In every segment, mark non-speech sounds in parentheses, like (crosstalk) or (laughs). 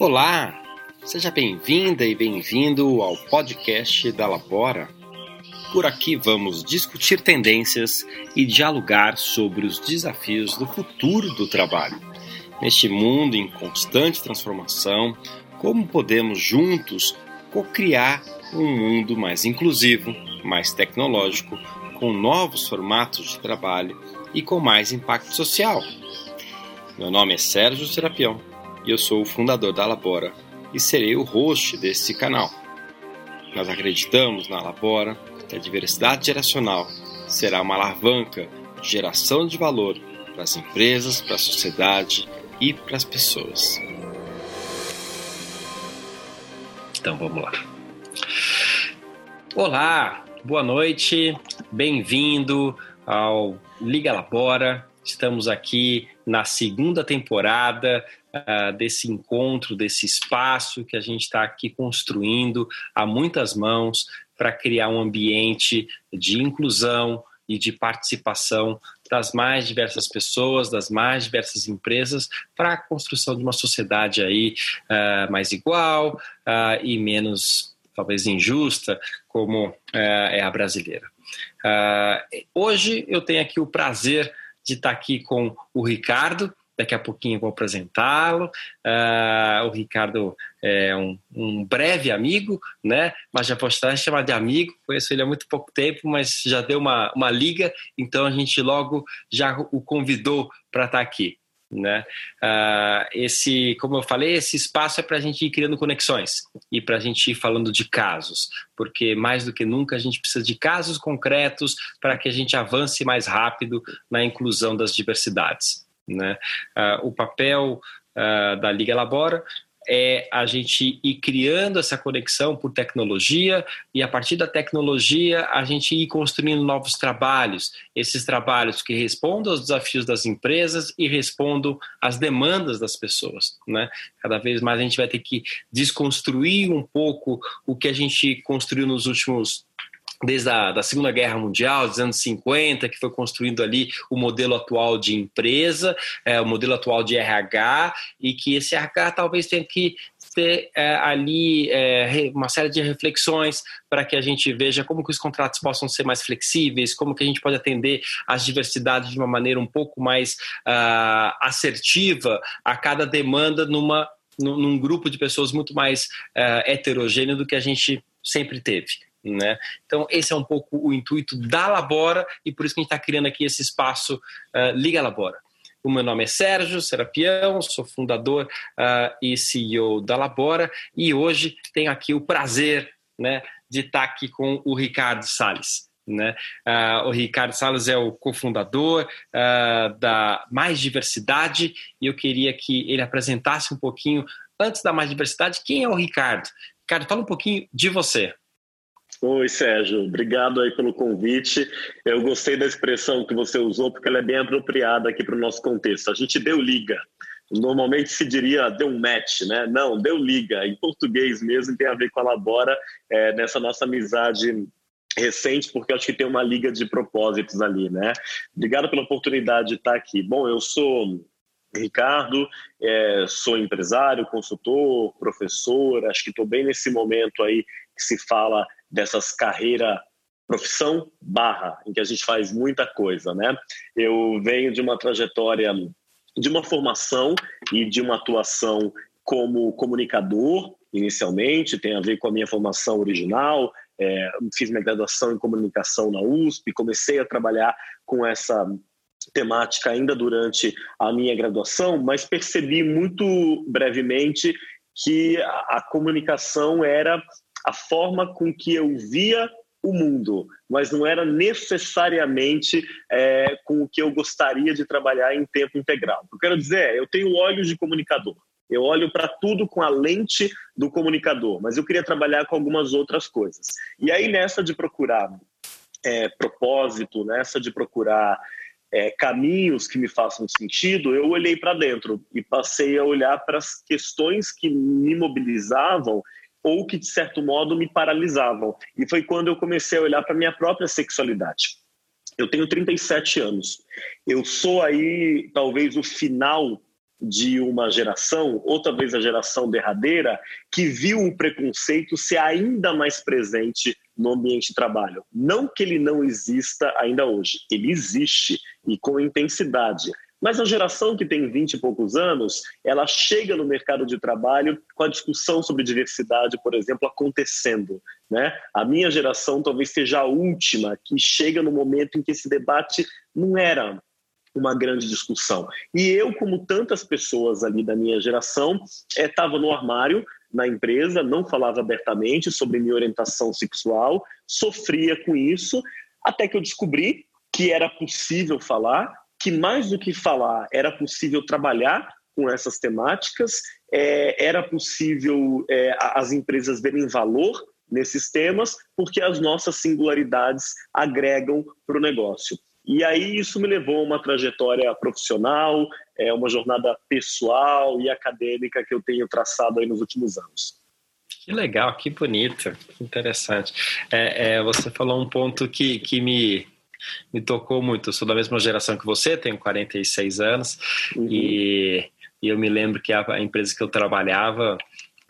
Olá, seja bem-vinda e bem-vindo ao podcast da Labora. Por aqui vamos discutir tendências e dialogar sobre os desafios do futuro do trabalho. Neste mundo em constante transformação, como podemos juntos co-criar um mundo mais inclusivo, mais tecnológico, com novos formatos de trabalho e com mais impacto social. Meu nome é Sérgio Serapião e eu sou o fundador da Labora e serei o host desse canal. Nós acreditamos na Labora que a diversidade geracional será uma alavanca de geração de valor para as empresas, para a sociedade e para as pessoas. Então vamos lá. Olá, boa noite, bem-vindo ao Liga Labora. Estamos aqui na segunda temporada uh, desse encontro, desse espaço que a gente está aqui construindo a muitas mãos para criar um ambiente de inclusão e de participação das mais diversas pessoas, das mais diversas empresas, para a construção de uma sociedade aí uh, mais igual uh, e menos talvez injusta como é a brasileira. hoje eu tenho aqui o prazer de estar aqui com o Ricardo. Daqui a pouquinho vou apresentá-lo. Uh, o Ricardo é um, um, breve amigo, né? Mas já posso estar chamado de amigo. Conheço ele há muito pouco tempo, mas já deu uma, uma liga. Então a gente logo já o convidou para estar aqui. Né? Uh, esse, como eu falei, esse espaço é para a gente ir criando conexões e para a gente ir falando de casos, porque mais do que nunca a gente precisa de casos concretos para que a gente avance mais rápido na inclusão das diversidades. Né? Uh, o papel uh, da Liga Labora é a gente ir criando essa conexão por tecnologia e a partir da tecnologia a gente ir construindo novos trabalhos, esses trabalhos que respondam aos desafios das empresas e respondam às demandas das pessoas, né? Cada vez mais a gente vai ter que desconstruir um pouco o que a gente construiu nos últimos desde a da Segunda Guerra Mundial, dos anos 50, que foi construindo ali o modelo atual de empresa, é, o modelo atual de RH, e que esse RH talvez tenha que ter é, ali é, uma série de reflexões para que a gente veja como que os contratos possam ser mais flexíveis, como que a gente pode atender as diversidades de uma maneira um pouco mais uh, assertiva a cada demanda numa num, grupo de pessoas muito mais uh, heterogêneo do que a gente sempre teve. Né? Então, esse é um pouco o intuito da Labora e por isso que a gente está criando aqui esse espaço uh, Liga Labora. O meu nome é Sérgio Serapião, sou fundador uh, e CEO da Labora e hoje tenho aqui o prazer né, de estar tá aqui com o Ricardo Salles. Né? Uh, o Ricardo Salles é o cofundador uh, da Mais Diversidade e eu queria que ele apresentasse um pouquinho, antes da Mais Diversidade, quem é o Ricardo? Ricardo, fala um pouquinho de você. Oi, Sérgio. Obrigado aí pelo convite. Eu gostei da expressão que você usou, porque ela é bem apropriada aqui para o nosso contexto. A gente deu liga. Normalmente se diria deu um match, né? Não, deu liga. Em português mesmo tem a ver com a Labora, é, nessa nossa amizade recente, porque acho que tem uma liga de propósitos ali, né? Obrigado pela oportunidade de estar aqui. Bom, eu sou Ricardo, é, sou empresário, consultor, professor, acho que estou bem nesse momento aí que se fala dessas carreira profissão barra, em que a gente faz muita coisa, né? Eu venho de uma trajetória, de uma formação e de uma atuação como comunicador, inicialmente, tem a ver com a minha formação original, é, fiz minha graduação em comunicação na USP, comecei a trabalhar com essa temática ainda durante a minha graduação, mas percebi muito brevemente que a, a comunicação era a forma com que eu via o mundo, mas não era necessariamente é, com o que eu gostaria de trabalhar em tempo integral. Eu quero dizer é, eu tenho olhos de comunicador, eu olho para tudo com a lente do comunicador, mas eu queria trabalhar com algumas outras coisas. E aí nessa de procurar é, propósito, nessa de procurar é, caminhos que me façam sentido, eu olhei para dentro e passei a olhar para as questões que me mobilizavam ou que, de certo modo, me paralisavam. E foi quando eu comecei a olhar para minha própria sexualidade. Eu tenho 37 anos. Eu sou aí, talvez, o final de uma geração, ou talvez a geração derradeira, que viu o preconceito ser ainda mais presente no ambiente de trabalho. Não que ele não exista ainda hoje, ele existe e com intensidade. Mas a geração que tem 20 e poucos anos, ela chega no mercado de trabalho com a discussão sobre diversidade, por exemplo, acontecendo. Né? A minha geração talvez seja a última que chega no momento em que esse debate não era uma grande discussão. E eu, como tantas pessoas ali da minha geração, estava é, no armário na empresa, não falava abertamente sobre minha orientação sexual, sofria com isso, até que eu descobri que era possível falar, que mais do que falar, era possível trabalhar com essas temáticas, é, era possível é, as empresas verem valor nesses temas, porque as nossas singularidades agregam para o negócio. E aí isso me levou a uma trajetória profissional, é uma jornada pessoal e acadêmica que eu tenho traçado aí nos últimos anos. Que legal, que bonito, que interessante. É, é, você falou um ponto que, que me, me tocou muito. Eu sou da mesma geração que você, tenho 46 anos, uhum. e, e, eu me lembro que a, a empresa que eu trabalhava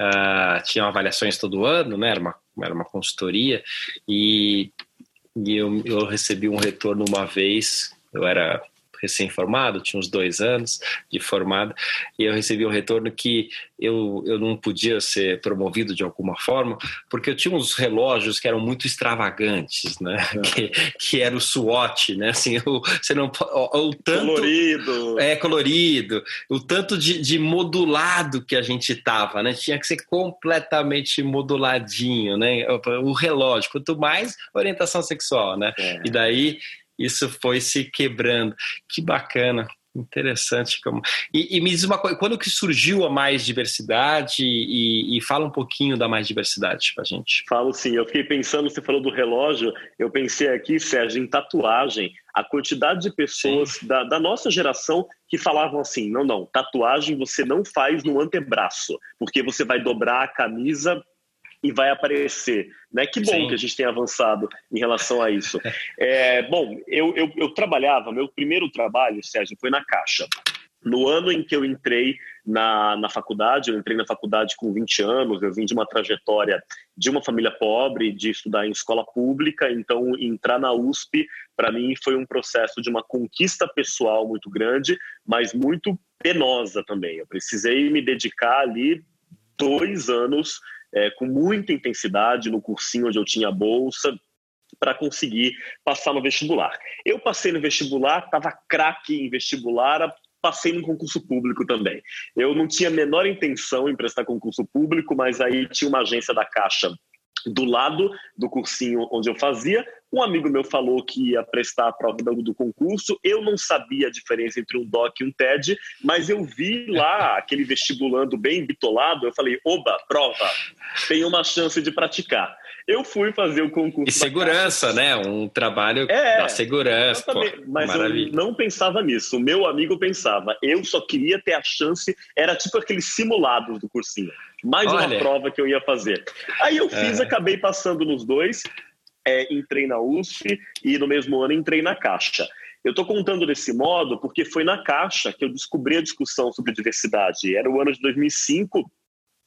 uh, tinha avaliações todo ano, né? Era uma, era uma consultoria, e e eu, eu recebi um retorno uma vez, eu era recém-formado, tinha uns dois anos de formado, e eu recebi um retorno que eu, eu não podia ser promovido de alguma forma, porque eu tinha uns relógios que eram muito extravagantes, né? É. (laughs) Que, que era o SWAT, né? Assim, o, você não o, o tanto colorido, é colorido, o tanto de, de modulado que a gente tava, né? Tinha que ser completamente moduladinho, né? O relógio, quanto mais orientação sexual, né? É. E daí isso foi se quebrando. Que bacana. Interessante. Como... E, e, me diz uma coisa, quando que surgiu a mais diversidade e, e fala um pouquinho da mais diversidade para gente. Falo sim, eu fiquei pensando, você falou do relógio, eu pensei aqui, Sérgio, em tatuagem, a quantidade de pessoas da, da, nossa geração que falavam assim, não, não, tatuagem você não faz no antebraço, porque você vai dobrar a camisa e vai aparecer. Né? Que bom Sim. que a gente tem avançado em relação a isso. É, bom, eu, eu, eu trabalhava, meu primeiro trabalho, Sérgio, foi na Caixa. No ano em que eu entrei na, na faculdade, eu entrei na faculdade com 20 anos, eu vim de uma trajetória de uma família pobre, de estudar em escola pública, então entrar na USP, para mim, foi um processo de uma conquista pessoal muito grande, mas muito penosa também. Eu precisei me dedicar ali dois anos é, com muita intensidade no cursinho onde eu tinha bolsa para conseguir passar no vestibular. Eu passei no vestibular, estava craque em vestibular, passei no concurso público também. Eu não tinha a menor intenção em prestar concurso público, mas aí tinha uma agência da Caixa do lado do cursinho onde eu fazia. Um amigo meu falou que ia prestar a prova do concurso. Eu não sabia a diferença entre um DOC e um TED, mas eu vi lá aquele vestibulando bem bitolado. Eu falei: oba, prova, tem uma chance de praticar. Eu fui fazer o concurso. E segurança, né? Um trabalho é, da segurança. Pô, mas maravilha. eu não pensava nisso. O meu amigo pensava. Eu só queria ter a chance. Era tipo aqueles simulados do cursinho. Mais Olha. uma prova que eu ia fazer. Aí eu fiz, é. acabei passando nos dois. É, entrei na USP e no mesmo ano entrei na Caixa. Eu estou contando desse modo porque foi na Caixa que eu descobri a discussão sobre diversidade. Era o ano de 2005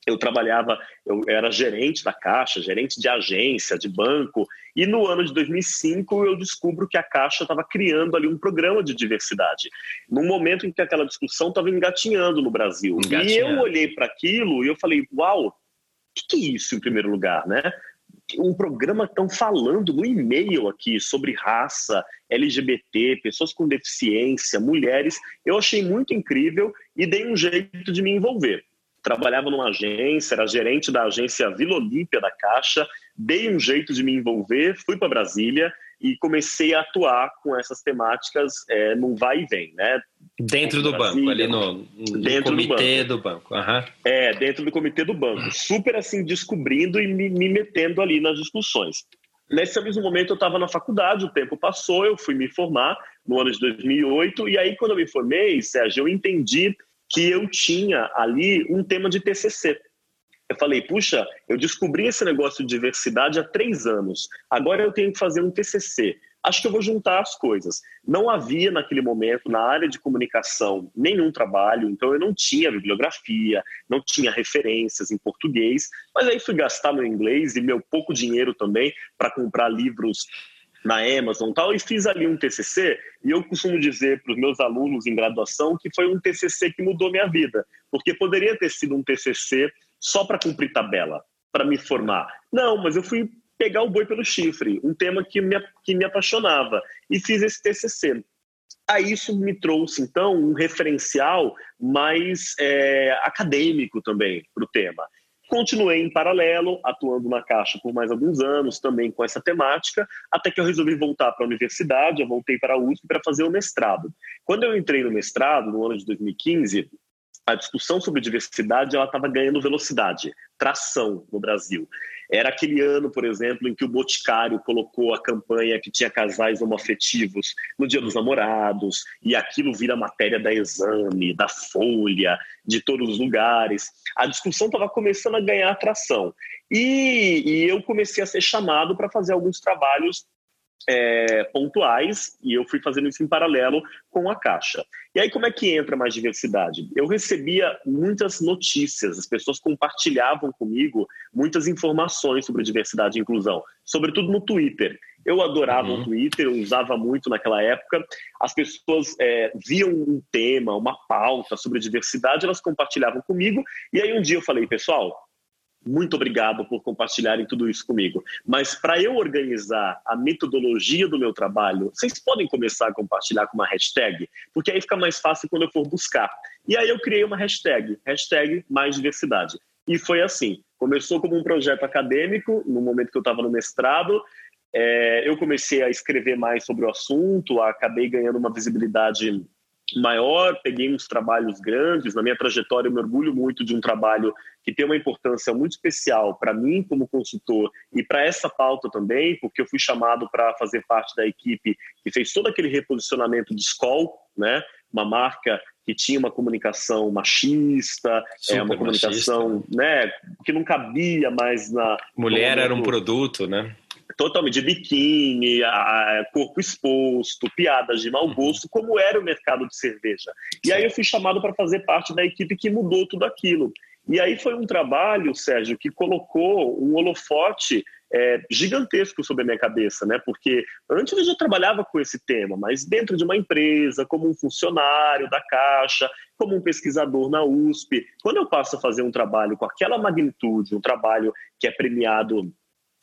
eu trabalhava, eu era gerente da Caixa, gerente de agência, de banco, e no ano de 2005 eu descubro que a Caixa estava criando ali um programa de diversidade, num momento em que aquela discussão estava engatinhando no Brasil. Engatinhando. E eu olhei para aquilo e eu falei, uau, o que, que é isso em primeiro lugar, né? um programa estão falando no e-mail aqui sobre raça, LGBT, pessoas com deficiência, mulheres. Eu achei muito incrível e dei um jeito de me envolver trabalhava numa agência, era gerente da agência Vila Olímpia da Caixa, dei um jeito de me envolver, fui para Brasília e comecei a atuar com essas temáticas é, num vai e vem, né? Dentro do Brasília, banco, ali no, no dentro comitê do banco. Do banco. Uhum. É, dentro do comitê do banco. Super assim, descobrindo e me, me metendo ali nas discussões. Nesse mesmo momento eu estava na faculdade, o tempo passou, eu fui me formar no ano de 2008, e aí quando eu me formei, Sérgio, eu entendi que eu tinha ali um tema de TCC. Eu falei, puxa, eu descobri esse negócio de diversidade há três anos. Agora eu tenho que fazer um TCC. acho que eu vou juntar as coisas. Não havia naquele momento na área de comunicação nenhum trabalho, então eu não tinha bibliografia, não tinha referências em português, mas aí fui gastar meu inglês e meu pouco dinheiro também para comprar livros na Amazon tal, e fiz ali um TCC, e eu costumo dizer para os meus alunos em graduação que foi um TCC que mudou minha vida, porque poderia ter sido um TCC só para cumprir tabela, para me formar. Não, mas eu fui pegar o boi pelo chifre, um tema que me, que me apaixonava, e fiz esse TCC. Aí isso me trouxe, então, um referencial mais é, acadêmico também para o tema. Continuei em paralelo, atuando na Caixa por mais alguns anos, também com essa temática, até que eu resolvi voltar para a universidade, eu voltei para a USP para fazer o mestrado. Quando eu entrei no mestrado, no ano de 2015, a discussão sobre diversidade ela estava ganhando velocidade, tração no Brasil. Era aquele ano, por exemplo, em que o Boticário colocou a campanha que tinha casais homoafetivos no Dia dos Namorados, e aquilo vira matéria da Exame, da Folha, de todos os lugares. A discussão estava começando a ganhar atração. E, e eu comecei a ser chamado para fazer alguns trabalhos é, pontuais e eu fui fazendo isso em paralelo com a Caixa. E aí, como é que entra mais diversidade? Eu recebia muitas notícias, as pessoas compartilhavam comigo muitas informações sobre diversidade e inclusão, sobretudo no Twitter. Eu adorava uhum. o Twitter, eu usava muito naquela época. As pessoas é, viam um tema, uma pauta sobre diversidade, elas compartilhavam comigo. E aí um dia eu falei, pessoal, muito obrigado por compartilharem tudo isso comigo. Mas para eu organizar a metodologia do meu trabalho, vocês podem começar a compartilhar com uma hashtag, porque aí fica mais fácil quando eu for buscar. E aí eu criei uma hashtag, hashtag mais diversidade. E foi assim. Começou como um projeto acadêmico, no momento que eu estava no mestrado. É, eu comecei a escrever mais sobre o assunto, acabei ganhando uma visibilidade maior, peguei uns trabalhos grandes. Na minha trajetória, eu me orgulho muito de um trabalho que tem uma importância muito especial para mim como consultor e para essa pauta também, porque eu fui chamado para fazer parte da equipe que fez todo aquele reposicionamento de Skoll, né? uma marca que tinha uma comunicação machista, é uma comunicação machista. né, que não cabia mais na mulher era um produto, né? Totalmente de biquíni, corpo exposto, piadas de mau uhum. gosto, como era o mercado de cerveja. E aí eu fui chamado para fazer parte da equipe que mudou tudo aquilo. E aí foi um trabalho, Sérgio, que colocou um holofote é, gigantesco sobre a minha cabeça, né? Porque antes eu já trabalhava com esse tema, mas dentro de uma empresa, como um funcionário da Caixa, como um pesquisador na USP, quando eu passo a fazer um trabalho com aquela magnitude, um trabalho que é premiado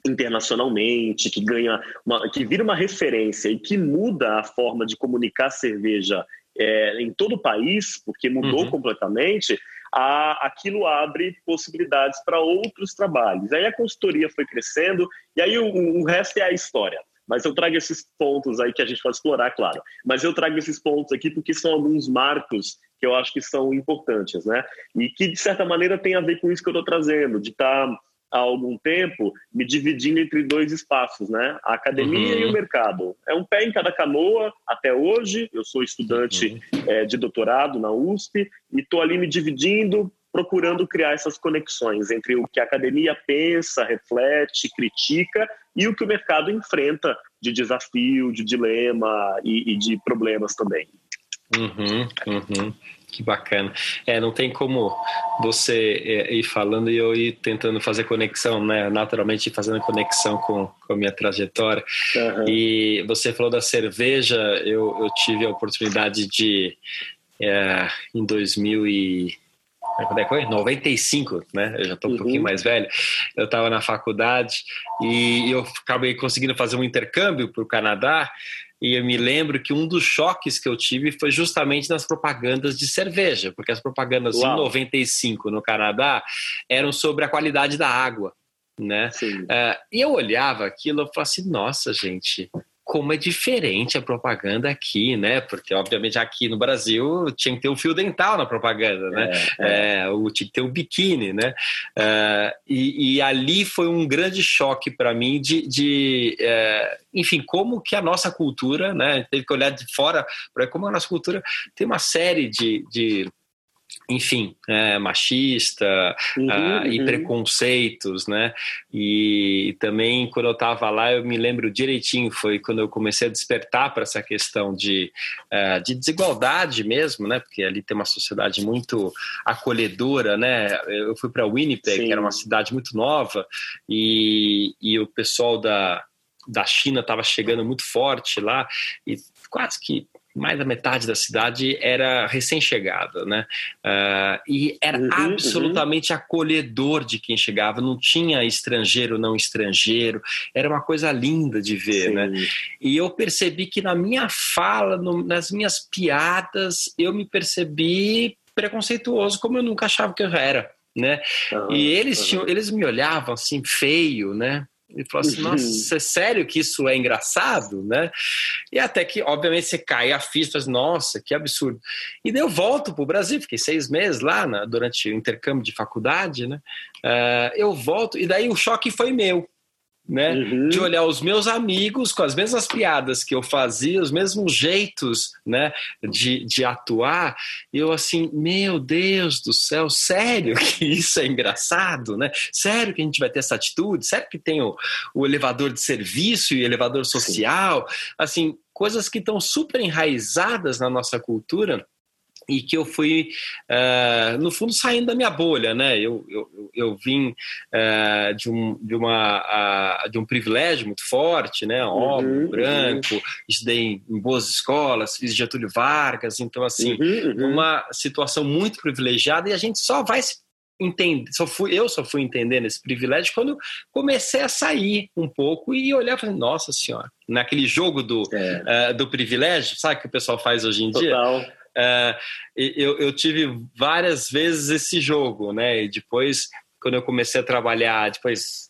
internacionalmente, que ganha, uma, que vira uma referência e que muda a forma de comunicar cerveja é, em todo o país, porque mudou uhum. completamente, a, aquilo abre possibilidades para outros trabalhos. Aí a consultoria foi crescendo e aí o, o resto é a história. Mas eu trago esses pontos aí que a gente pode explorar, claro. Mas eu trago esses pontos aqui porque são alguns marcos que eu acho que são importantes, né? E que, de certa maneira, tem a ver com isso que eu estou trazendo, de estar tá há algum tempo me dividindo entre dois espaços, né? A academia uhum. e o mercado. É um pé em cada canoa até hoje. Eu sou estudante uhum. é, de doutorado na USP e estou ali me dividindo, procurando criar essas conexões entre o que a academia pensa, reflete, critica e o que o mercado enfrenta de desafio, de dilema e, e de problemas também. Uhum, uhum. Que bacana. É, não tem como você é, ir falando e eu ir tentando fazer conexão, né? Naturalmente fazendo conexão com, com a minha trajetória. Uhum. E você falou da cerveja, eu, eu tive a oportunidade de, é, em 2000 e... Quando é que foi? 95, né? Eu já estou um uhum. pouquinho mais velho. Eu estava na faculdade e eu acabei conseguindo fazer um intercâmbio para o Canadá e eu me lembro que um dos choques que eu tive foi justamente nas propagandas de cerveja, porque as propagandas Uau. em 95 no Canadá eram sobre a qualidade da água, né? Uh, e eu olhava aquilo e falava assim, nossa, gente, como é diferente a propaganda aqui, né? Porque, obviamente, aqui no Brasil tinha que ter o um fio dental na propaganda, né? É, é. É, o, tinha que ter um biquíni, né? Uh, e, e, ali foi um grande choque para mim de, de uh, enfim, como que a nossa cultura, né? Teve que olhar de fora para como a nossa cultura tem uma série de, de enfim, é, machista uhum, uh, e uhum. preconceitos, né? E, também quando eu estava lá, eu me lembro direitinho, foi quando eu comecei a despertar para essa questão de, uh, de desigualdade mesmo, né? Porque ali tem uma sociedade muito acolhedora, né? Eu fui para Winnipeg, Sim. que era uma cidade muito nova, e, e o pessoal da, da China estava chegando muito forte lá, e quase que mais da metade da cidade era recém-chegada, né? Uh, e era uhum, uhum. absolutamente uhum. acolhedor de quem chegava, não tinha estrangeiro, não estrangeiro, era uma coisa linda de ver, né? Sim. né? E eu percebi que na minha fala, no, nas minhas piadas, eu me percebi preconceituoso como eu nunca achava que eu era, né? Uhum, e eles tinham, eles me olhavam assim feio, né? E falou assim, nossa, é sério que isso é engraçado, né? E até que, obviamente, você cai a ficha, assim, nossa, que absurdo. E daí eu volto para o Brasil, fiquei seis meses lá na, durante o intercâmbio de faculdade, né? Uh, eu volto, e daí o choque foi meu né? Uhum. De olhar os meus amigos com as mesmas piadas que eu fazia, os mesmos jeitos, né? De, de atuar. E eu assim, meu Deus do céu, sério (laughs) que isso é engraçado, né? Sério que a gente vai ter essa atitude? Sério que tem o, o elevador de serviço e elevador social? Sim. Assim, coisas que estão super enraizadas na nossa cultura e que eu fui, uh, no fundo, saindo da minha bolha, né? Eu, eu, eu vim uh, de, um, de, uma, uh, de um privilégio muito forte, né? Homem, uhum, branco, uhum. estudei em boas escolas, fiz Getúlio Vargas, então, assim, uhum, uhum. uma situação muito privilegiada e a gente só vai se entender, só fui, eu só fui entendendo esse privilégio quando comecei a sair um pouco e olhar e falei, nossa senhora, naquele jogo do, é. do privilégio, sabe que o pessoal faz hoje em Total. dia? É, eu, eu tive várias vezes esse jogo, né? E depois, quando eu comecei a trabalhar, depois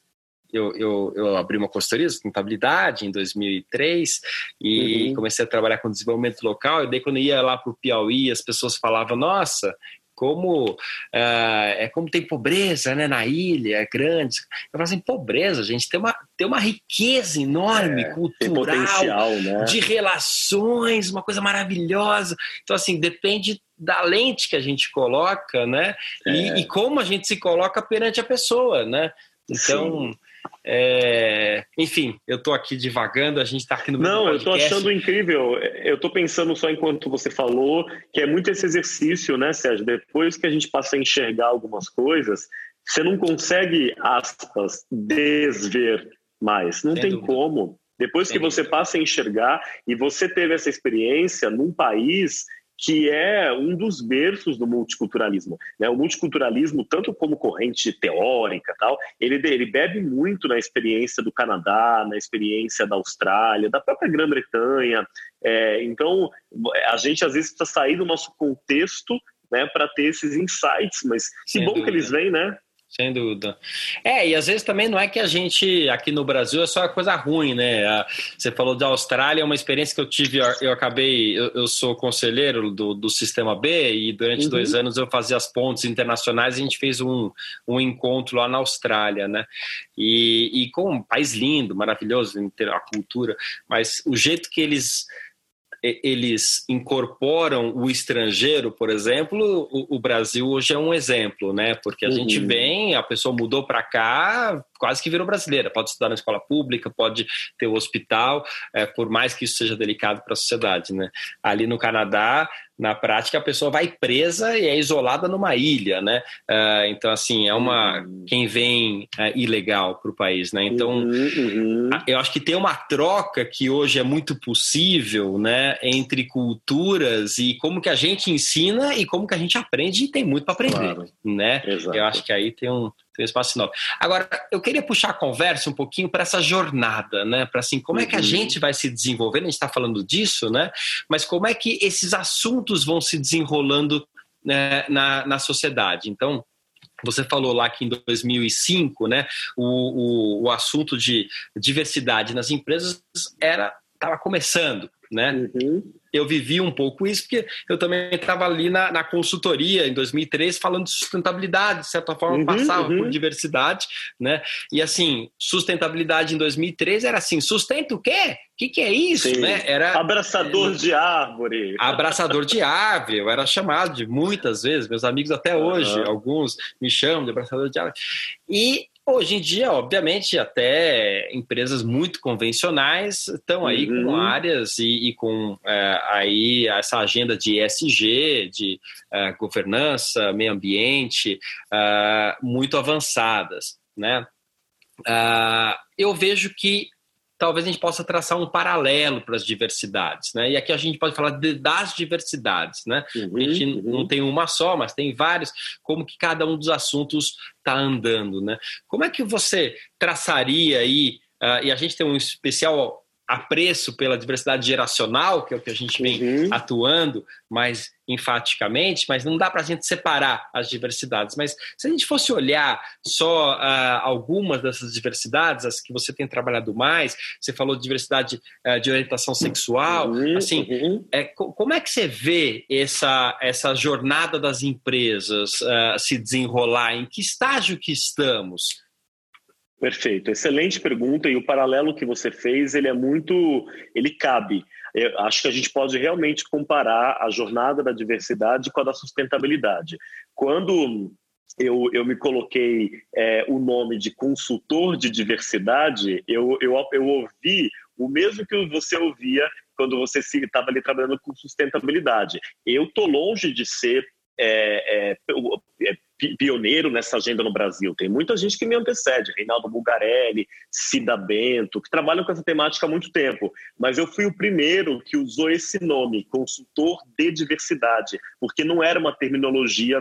eu, eu, eu, abri uma consultoria de contabilidade em 2003 e uhum. comecei a trabalhar com desenvolvimento local. E daí, quando ia lá para o Piauí, as pessoas falavam: Nossa, como uh, é como tem pobreza né, na ilha, é grande. Eu falo assim, pobreza, gente, tem uma, tem uma riqueza enorme, é, cultural, né? de relações, uma coisa maravilhosa. Então, assim, depende da lente que a gente coloca, né? É. E, e, como a gente se coloca perante a pessoa, né? Então. Sim é, enfim, eu estou aqui divagando, a gente está aqui no Não, eu estou achando incrível. Eu estou pensando só enquanto você falou, que é muito esse exercício, né, Sérgio? Depois que a gente passa a enxergar algumas coisas, você não consegue, aspas, desver mais. Não Sem tem dúvida. como. Depois Sem que você passa a enxergar e você teve essa experiência num país que é um dos berços do multiculturalismo. Né? O multiculturalismo, tanto como corrente teórica, tal, ele, ele bebe muito na experiência do Canadá, na experiência da Austrália, da própria Grã-Bretanha. É, então, a gente às vezes precisa sair do nosso contexto né, para ter esses insights, mas que bom que eles vêm, né? Sem dúvida. É, e às vezes também não é que a gente aqui no Brasil é só coisa ruim, né? Você falou da Austrália, é uma experiência que eu tive, eu acabei, eu, eu sou conselheiro do, do Sistema B e durante uhum. dois anos eu fazia as pontes internacionais e a gente fez um, um encontro lá na Austrália, né? E, e com um país lindo, maravilhoso, a cultura, mas o jeito que eles eles incorporam o estrangeiro, por exemplo, o, o, Brasil hoje é um exemplo, né? Porque a uhum. gente vem, a pessoa mudou para cá, quase que virou brasileira. Pode estudar na escola pública, pode ter o hospital, é, por mais que isso seja delicado para a sociedade, né? Ali no Canadá, na prática a pessoa vai presa e é isolada numa ilha, né? Uh, então assim é uma uhum. quem vem uh, ilegal para o país, né? Então uhum, uhum. eu acho que tem uma troca que hoje é muito possível, né? Entre culturas e como que a gente ensina e como que a gente aprende e tem muito para aprender, claro. né? Exato. Eu acho que aí tem um tem um espaço novo. Agora, eu queria puxar a conversa um pouquinho para essa jornada, né? Para assim, como é que a uhum. gente vai se desenvolvendo? A gente está falando disso, né? Mas como é que esses assuntos vão se desenrolando né, na, na sociedade? Então, você falou lá que em 2005, né, o, o, o assunto de diversidade nas empresas era estava começando, né? Uhum. Eu vivi um pouco isso, porque eu também estava ali na, na, consultoria em 2003 falando de sustentabilidade, de certa forma, uhum, passava uhum. por diversidade, né? E assim, sustentabilidade em 2003 era assim, sustenta o quê? O que, que é isso? Né? Era, abraçador é, de árvore. (laughs) Abraçador de árvore, eu era chamado de muitas vezes, meus amigos até hoje, uhum. alguns me chamam de abraçador de árvore. E Hoje em dia, obviamente, até empresas muito convencionais estão aí uhum. com áreas e, e com é, aí essa agenda de ESG, de é, governança, meio ambiente, é, muito avançadas, né? É, eu vejo que talvez a gente possa traçar um paralelo para as diversidades, né? E aqui a gente pode falar de, das diversidades, né? Uhum, a gente uhum. não tem uma só, mas tem vários, como que cada um dos assuntos está andando, né? Como é que você traçaria aí, uh, e a gente tem um especial apreço pela diversidade geracional, que é o que a gente vem uhum. atuando mais enfaticamente, mas não dá para a gente separar as diversidades. Mas se a gente fosse olhar só uh, algumas dessas diversidades, as que você tem trabalhado mais, você falou de diversidade uh, de orientação sexual, uhum. assim, uhum. É, como é que você vê essa, essa jornada das empresas uh, se desenrolar? Em que estágio que estamos? Perfeito, excelente pergunta e o paralelo que você fez ele é muito, ele cabe. Eu acho que a gente pode realmente comparar a jornada da diversidade com a da sustentabilidade. Quando eu, eu me coloquei é, o nome de consultor de diversidade, eu, eu, eu ouvi o mesmo que você ouvia quando você estava ali trabalhando com sustentabilidade. Eu estou longe de ser é, é, é pioneiro nessa agenda no Brasil. Tem muita gente que me antecede, Reinaldo Bulgarelli, Cida Bento, que trabalham com essa temática há muito tempo. Mas eu fui o primeiro que usou esse nome, consultor de diversidade, porque não era uma terminologia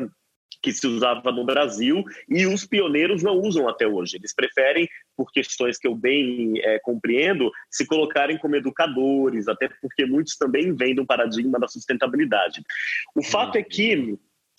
que se usava no Brasil e os pioneiros não usam até hoje. Eles preferem, por questões que eu bem é, compreendo, se colocarem como educadores, até porque muitos também vêm do paradigma da sustentabilidade. O fato é que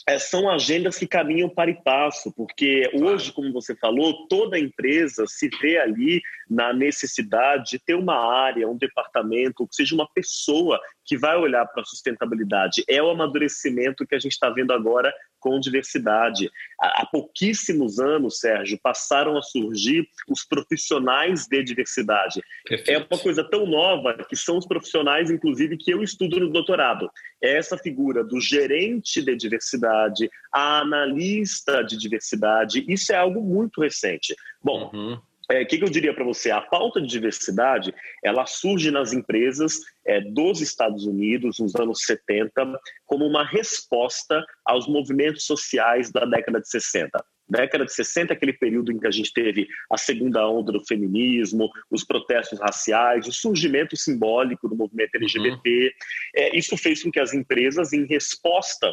é, são agendas que caminham para e passo, porque hoje, como você falou, toda empresa se vê ali na necessidade de ter uma área, um departamento, ou que seja uma pessoa que vai olhar para a sustentabilidade. É o amadurecimento que a gente está vendo agora com diversidade. Há pouquíssimos anos, Sérgio, passaram a surgir os profissionais de diversidade. Perfeito. É uma coisa tão nova que são os profissionais, inclusive, que eu estudo no doutorado. É essa figura do gerente de diversidade, a analista de diversidade. Isso é algo muito recente. Bom, uhum o é, que, que, eu diria para você? A pauta de diversidade ela surge nas empresas é, dos Estados Unidos nos anos 70 como uma resposta aos movimentos sociais da década de 60. Década de 60 é aquele período em que a gente teve a segunda onda do feminismo, os protestos raciais, o surgimento simbólico do movimento LGBT. Uhum. É, isso fez com que as empresas, em resposta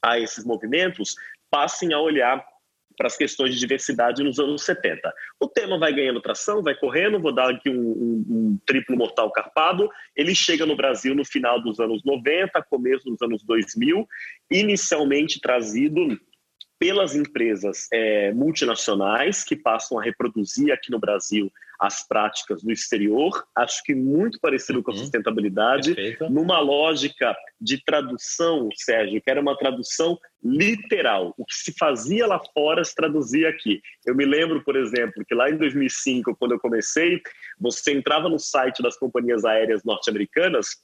a esses movimentos, passem a olhar para as questões de diversidade nos anos 70. O tema vai ganhando tração, vai correndo, vou dar aqui um, um, um, triplo mortal carpado. Ele chega no Brasil no final dos anos 90, começo dos anos 2000, inicialmente trazido pelas empresas é, multinacionais que passam a reproduzir aqui no Brasil as práticas do exterior, acho que muito parecido uhum. com a uhum. sustentabilidade, Perfeito. numa lógica de tradução, Sérgio, que era uma tradução literal. O que se fazia lá fora se traduzia aqui. Eu me lembro, por exemplo, que lá em 2005, quando eu comecei, você entrava no site das companhias aéreas norte-americanas,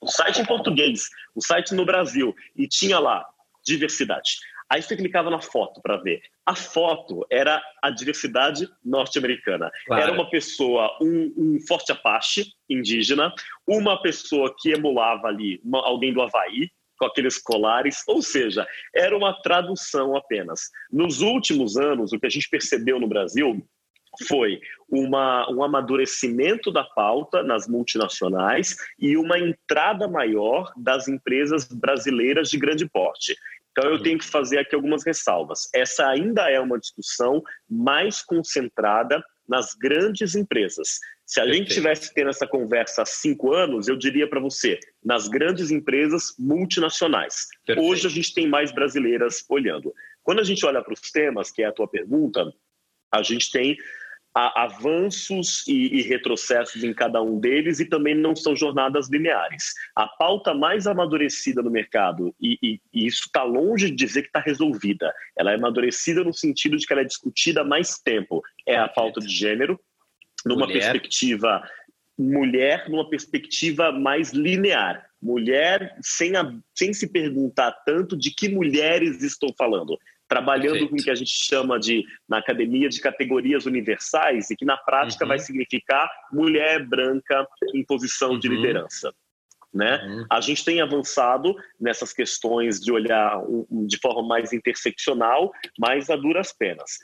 o site em português, o site no Brasil, e tinha lá diversidade. Aí você clicava na foto para ver. A foto era a diversidade norte-americana. Claro. Era uma pessoa, um, um, forte apache indígena, uma pessoa que emulava ali uma, alguém do Havaí, com aqueles colares, ou seja, era uma tradução apenas. Nos últimos anos, o que a gente percebeu no Brasil foi uma, um amadurecimento da pauta nas multinacionais e uma entrada maior das empresas brasileiras de grande porte. Então, eu tenho que fazer aqui algumas ressalvas. Essa ainda é uma discussão mais concentrada nas grandes empresas. Se a Perfeito. gente tivesse tendo essa conversa há cinco anos, eu diria para você, nas grandes empresas multinacionais. Perfeito. Hoje a gente tem mais brasileiras olhando. Quando a gente olha para os temas, que é a tua pergunta, a gente tem avanços e, e, retrocessos em cada um deles e também não são jornadas lineares. A pauta mais amadurecida no mercado, e, e, e isso está longe de dizer que está resolvida, ela é amadurecida no sentido de que ela é discutida há mais tempo, é a pauta de gênero, numa mulher. perspectiva mulher, numa perspectiva mais linear. Mulher sem, a, sem se perguntar tanto de que mulheres estou falando trabalhando Perfeito. com o que a gente chama de, na academia, de categorias universais, e que na prática uhum. vai significar mulher branca em posição uhum. de liderança. Né? Uhum. A gente tem avançado nessas questões de olhar de forma mais interseccional, mas a duras penas.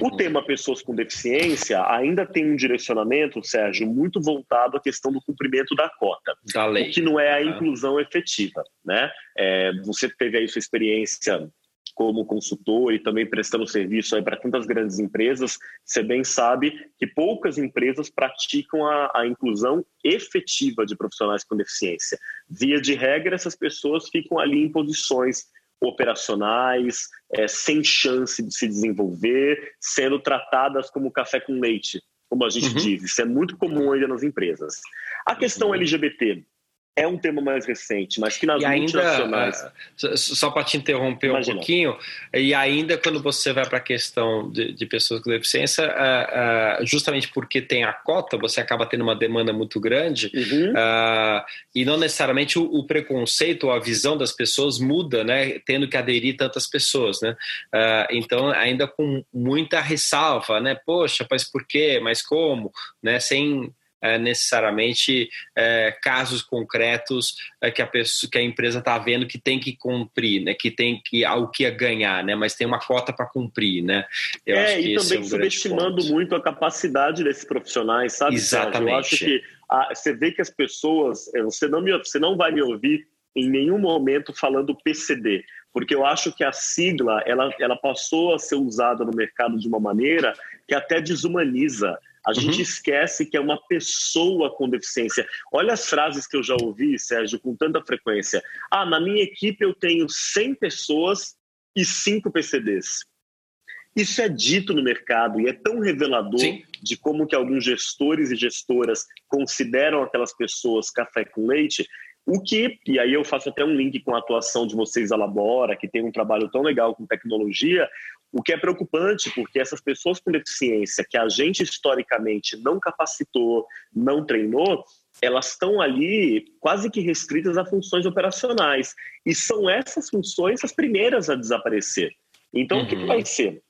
O uhum. tema pessoas com deficiência ainda tem um direcionamento, Sérgio, muito voltado à questão do cumprimento da cota, da lei. o que não é a inclusão efetiva. Né? É, você teve aí sua experiência como consultor e também prestando serviço para tantas grandes empresas, você bem sabe que poucas empresas praticam a, a, inclusão efetiva de profissionais com deficiência. Via de regra, essas pessoas ficam ali em posições operacionais, é, sem chance de se desenvolver, sendo tratadas como café com leite, como a gente uhum. diz. Isso é muito comum ainda nas empresas. A questão uhum. LGBT é um tema mais recente, mas que nas e multinacionais... Ainda, só para te interromper Imagina. um pouquinho, e ainda quando você vai para a questão de, de, pessoas com deficiência, uh, uh, justamente porque tem a cota, você acaba tendo uma demanda muito grande, uhum. uh, e não necessariamente o, o, preconceito ou a visão das pessoas muda, né, tendo que aderir tantas pessoas, né? então, ainda com muita ressalva, né? Poxa, mas por quê? Mas como? Né? Sem é, necessariamente é, casos concretos é, que, a pessoa, que a empresa está vendo que tem que cumprir, né? que tem que algo que ia ganhar, né? mas tem uma cota para cumprir. Né? Eu é, e também é um subestimando muito a capacidade desses profissionais, sabe? Exatamente. Eu acho que a, você vê que as pessoas, é, você não, me, você não vai me ouvir em nenhum momento falando PCD, porque eu acho que a sigla ela, ela passou a ser usada no mercado de uma maneira que até desumaniza a uhum. gente esquece que é uma pessoa com deficiência. Olha as frases que eu já ouvi, Sérgio, com tanta frequência. Ah, na minha equipe eu tenho 100 pessoas e 5 PCDs. Isso é dito no mercado e é tão revelador Sim. de como que alguns gestores e gestoras consideram aquelas pessoas café com leite, o que, e aí eu faço até um link com a atuação de vocês a Labora, que tem um trabalho tão legal com tecnologia, o que é preocupante, porque essas pessoas com deficiência que a gente historicamente não capacitou, não treinou, elas estão ali quase que restritas a funções operacionais. E são essas funções as primeiras a desaparecer. Então, uhum. o que, que, vai uhum. ser?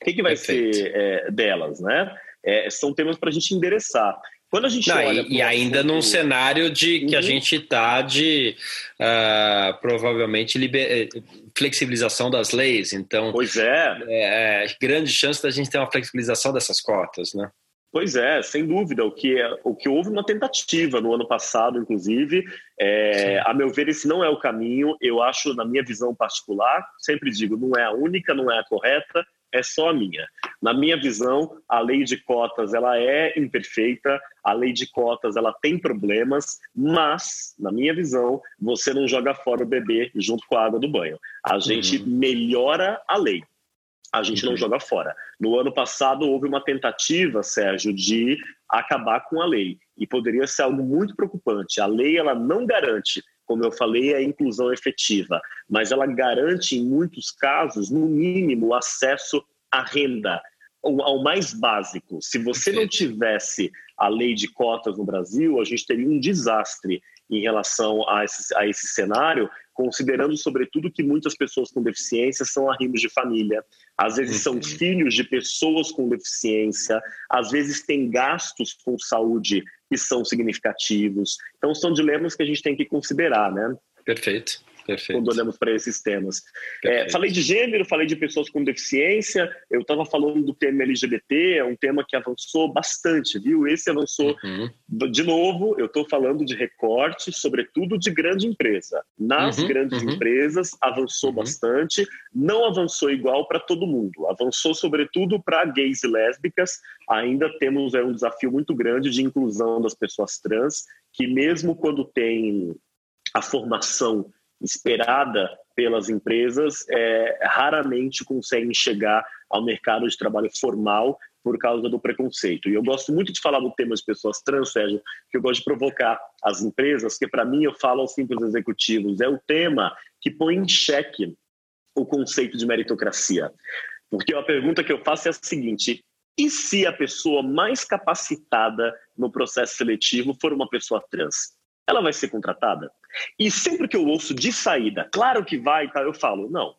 O que, que vai Perfeito. ser é, delas, né? É, são temas para a gente endereçar. Quando a gente Não, olha e, e ainda num cenário de que uhum. a gente está de uh, provavelmente liber... Eh, flexibilização das leis, então pois é. é, é grande chance da gente ter uma flexibilização dessas cotas, né? Pois é, sem dúvida. O que, é, o que houve uma tentativa no ano passado, inclusive. É, a meu ver, esse não é o caminho. Eu acho, na minha visão particular, sempre digo, não é a única, não é a correta, é só a minha. Na minha visão, a lei de cotas ela é imperfeita, a lei de cotas ela tem problemas, mas, na minha visão, você não joga fora o bebê junto com a água do banho. A gente uhum. melhora a lei, a gente uhum. não joga fora. No ano passado houve uma tentativa, Sérgio, de acabar com a lei e poderia ser algo muito preocupante. A lei ela não garante como eu falei, é a inclusão efetiva, mas ela garante, em muitos casos, no mínimo, o acesso à renda, ao mais básico. Se você não tivesse a lei de cotas no Brasil, a gente teria um desastre em relação a esse, a esse cenário, considerando, sobretudo, que muitas pessoas com deficiência são arrimos de família, às vezes são uhum. filhos de pessoas com deficiência, às vezes têm gastos com saúde que são significativos. Então, são dilemas que a gente tem que considerar, né? Perfeito. Perfeito. quando olhamos para esses temas. É, falei de gênero, falei de pessoas com deficiência, eu estava falando do tema LGBT, é um tema que avançou bastante, viu? Esse avançou uhum. de novo, eu estou falando de recorte, sobretudo de grande empresa. Nas uhum. grandes uhum. empresas avançou uhum. bastante, não avançou igual para todo mundo, avançou sobretudo para gays e lésbicas, ainda temos é, um desafio muito grande de inclusão das pessoas trans, que mesmo quando tem a formação esperada pelas empresas é, raramente conseguem chegar ao mercado de trabalho formal por causa do preconceito. E eu gosto muito de falar do tema de pessoas trans, Sérgio, que eu gosto de provocar as empresas, que para mim eu falo aos simples executivos, é o tema que põe em xeque o conceito de meritocracia. Porque a pergunta que eu faço é a seguinte: e se a pessoa mais capacitada no processo seletivo for uma pessoa trans? Ela vai ser contratada? E sempre que eu ouço de saída, claro que vai, eu falo, não,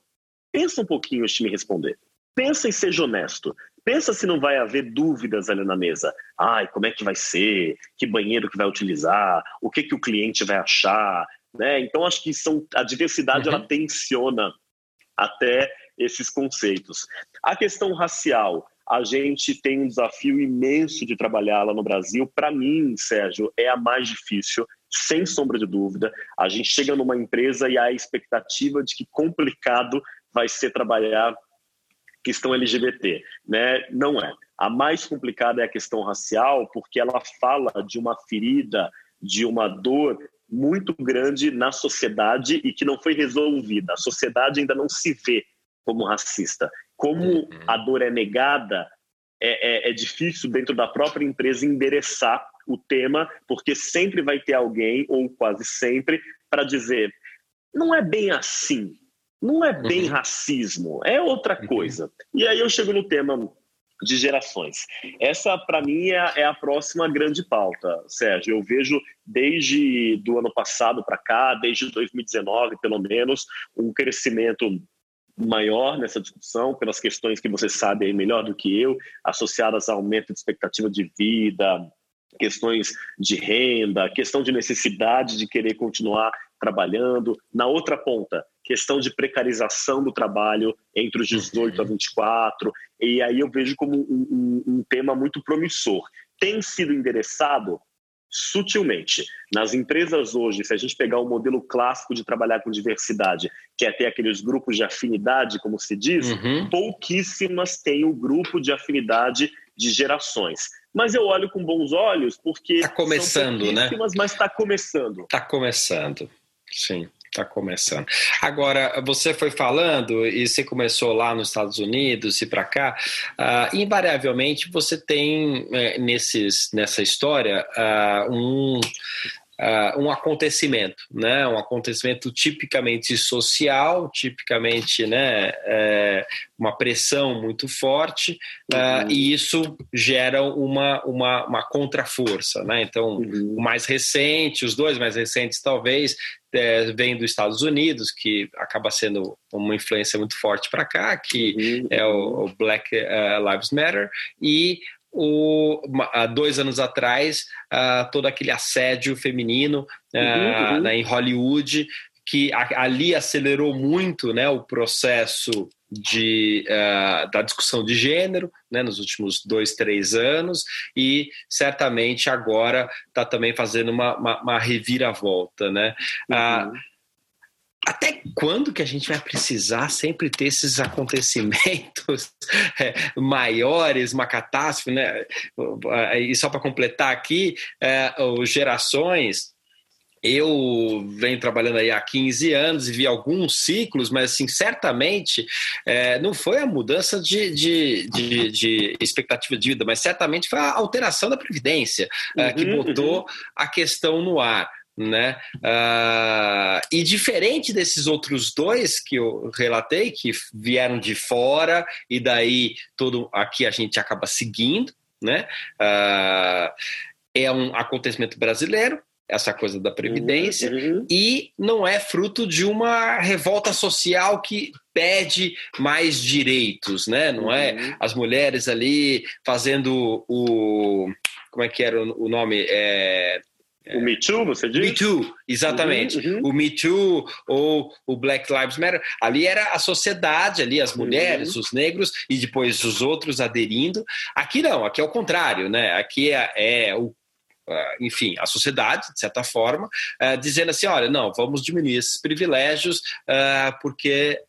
pensa um pouquinho antes de me responder. Pensa e seja honesto. Pensa se não vai haver dúvidas ali na mesa. Ai, como é que vai ser? Que banheiro que vai utilizar? O que, que o cliente vai achar? Né? Então, acho que são, a diversidade uhum. ela tensiona até esses conceitos. A questão racial, a gente tem um desafio imenso de trabalhar lá no Brasil. Para mim, Sérgio, é a mais difícil, sem sombra de dúvida. A gente chega numa empresa e há a expectativa de que complicado vai ser trabalhar questão LGBT, né? Não é. A mais complicada é a questão racial, porque ela fala de uma ferida, de uma dor muito grande na sociedade e que não foi resolvida. A sociedade ainda não se vê como racista. Como uhum. a dor é negada, é, é, é difícil dentro da própria empresa endereçar o tema, porque sempre vai ter alguém, ou quase sempre, para dizer: não é bem assim, não é bem uhum. racismo, é outra uhum. coisa. E aí eu chego no tema de gerações. Essa, para mim, é a, é a, próxima grande pauta, Sérgio. Eu vejo desde do ano passado para cá, desde 2019, pelo menos, um crescimento maior nessa discussão, pelas questões que você sabe aí melhor do que eu, associadas ao aumento de expectativa de vida, questões de renda, questão de necessidade de querer continuar trabalhando. Na outra ponta, questão de precarização do trabalho entre os 18 a 24, e aí eu vejo como um, um, um tema muito promissor. Tem sido endereçado sutilmente. Nas empresas hoje, se a gente pegar o modelo clássico de trabalhar com diversidade, que é ter aqueles grupos de afinidade, como se diz, uhum. pouquíssimas têm o grupo de afinidade de gerações. Mas eu olho com bons olhos porque. Está começando, né? Mas está começando. Está começando, sim. Está começando. Agora, você foi falando, e você começou lá nos Estados Unidos e para cá, uh, invariavelmente você tem é, nesses, nessa história uh, um uh, um acontecimento, né? Um acontecimento tipicamente social, tipicamente, né? É, uma pressão muito forte uh, uhum. e isso gera uma, uma, uma contraforça, né? Então, uhum. o mais recente, os dois mais recentes talvez, é, vem dos Estados Unidos, que acaba sendo uma influência muito forte para cá, que uhum. é o, o Black uh, Lives Matter, e o, há dois anos atrás, uh, todo aquele assédio feminino uh, uhum, uhum. Né, em Hollywood, que ali acelerou muito né, o processo de, uh, da discussão de gênero né, nos últimos dois, três anos e certamente agora está também fazendo uma, uma, uma reviravolta. Né? Uhum até quando que a gente vai precisar sempre ter esses acontecimentos é, (laughs) maiores, uma catástrofe, né? E só para completar aqui, é, gerações, eu venho trabalhando aí há 15 anos e vi alguns ciclos, mas assim, certamente é, não foi a mudança de, de, de, de, expectativa de vida, mas certamente foi a alteração da Previdência é, que uhum, botou uhum. a questão no ar né? Uh, e diferente desses outros dois que eu relatei, que vieram de fora e daí todo aqui a gente acaba seguindo, né? Uh, é um acontecimento brasileiro, essa coisa da previdência uhum, uhum. e não é fruto de uma revolta social que pede mais direitos, né? Não é uhum. é as mulheres ali fazendo o como é que era o nome? É, o Me Too, você diz? Me Too, exatamente. Uhum, uhum. O Me Too ou o Black Lives Matter, ali era a sociedade, ali as mulheres, uhum. os negros e depois os outros aderindo. Aqui não, aqui é o contrário, né? Aqui é, é o enfim, a sociedade, de certa forma, uh, dizendo assim: olha, não, vamos diminuir esses privilégios uh, porque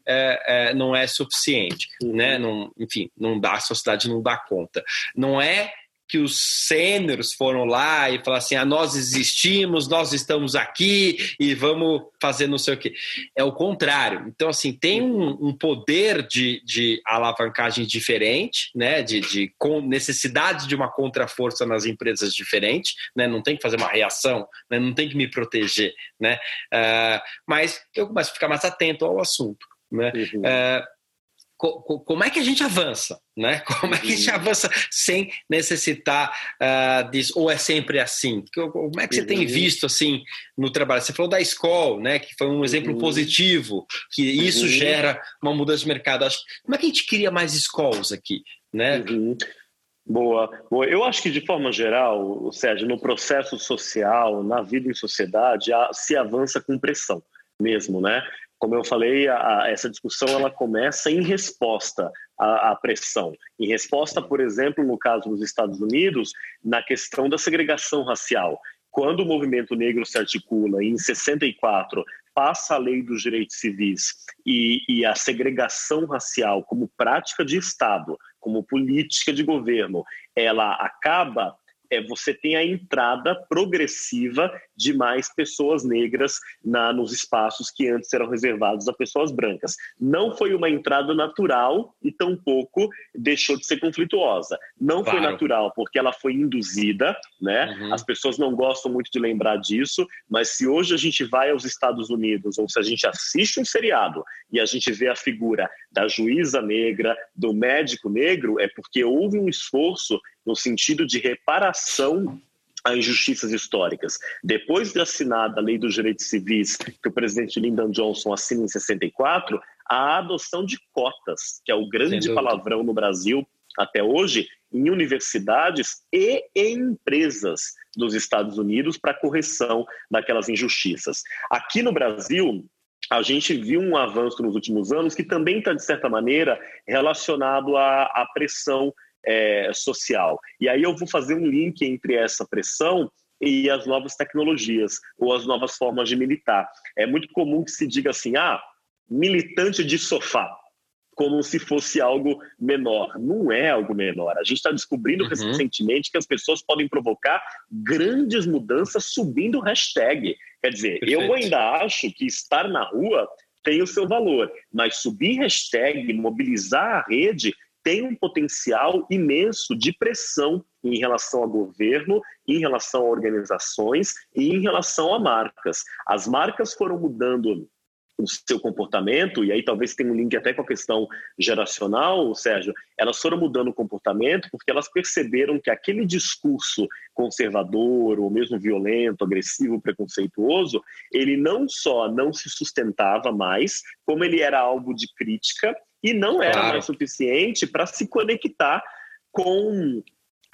não é suficiente, uhum. né? Não, enfim, não dá, a sociedade não dá conta. Não é que os sêniores foram lá e falaram assim: ah, nós existimos, nós estamos aqui e vamos fazer não sei o quê. É o contrário. Então, assim, tem um, um poder de, de alavancagem diferente, né? De, de com necessidade de uma contraforça nas empresas diferente, né? Não tem que fazer uma reação, né? não tem que me proteger, né? Uh, mas eu começo a ficar mais atento ao assunto, né? Uhum. Uh, como é que a gente avança, né? (laughs) Como é que a gente avança sem necessitar uh, disso? Ou é sempre assim? Como é que você tem uhum. visto assim no trabalho? Você falou da escola, né? Que foi um exemplo uhum. positivo, que isso uhum. gera uma mudança de mercado. Acho, como é que a gente cria mais escolas aqui, né? Uhum. Boa. Boa. Eu acho que, de forma geral, Sérgio, no processo social, na vida em sociedade, se avança com pressão mesmo, né? Como eu falei, a, a, essa discussão ela começa em resposta à, à, pressão. Em resposta, por exemplo, no caso dos Estados Unidos, na questão da segregação racial. Quando o movimento negro se articula em 64 passa a lei dos direitos civis e, e a segregação racial como prática de Estado, como política de governo, ela acaba é, você tem a entrada progressiva de mais pessoas negras na, nos espaços que antes eram reservados a pessoas brancas. Não foi uma entrada natural e tampouco deixou de ser conflituosa. Não claro. foi natural porque ela foi induzida, né? Uhum. As pessoas não gostam muito de lembrar disso, mas se hoje a gente vai aos Estados Unidos ou se a gente assiste um seriado e a gente vê a figura da juíza negra, do médico negro, é porque houve um esforço no sentido de reparação a injustiças históricas. Depois de assinada a Lei dos Direitos Civis, que o presidente Lyndon Johnson assina em 64, a adoção de cotas, que é o grande palavrão no Brasil até hoje, em universidades e em empresas dos Estados Unidos para correção daquelas injustiças. Aqui no Brasil, a gente viu um avanço nos últimos anos que também está, de certa maneira, relacionado à, à pressão é, social. E aí eu vou fazer um link entre essa pressão e as novas tecnologias ou as novas formas de militar. É muito comum que se diga assim, ah, militante de sofá, como se fosse algo menor. Não é algo menor. A gente está descobrindo uhum. recentemente que as pessoas podem provocar grandes mudanças subindo hashtag. Quer dizer, Perfeito. eu ainda acho que estar na rua tem o seu valor, mas subir hashtag, mobilizar a rede, tem um potencial imenso de pressão em relação ao governo, em relação a organizações e em relação a marcas. As marcas foram mudando o seu comportamento, e aí talvez tenha um link até com a questão geracional, Sérgio, elas foram mudando o comportamento porque elas perceberam que aquele discurso conservador, ou mesmo violento, agressivo, preconceituoso, ele não só não se sustentava mais, como ele era algo de crítica e não era claro. mais suficiente para se conectar com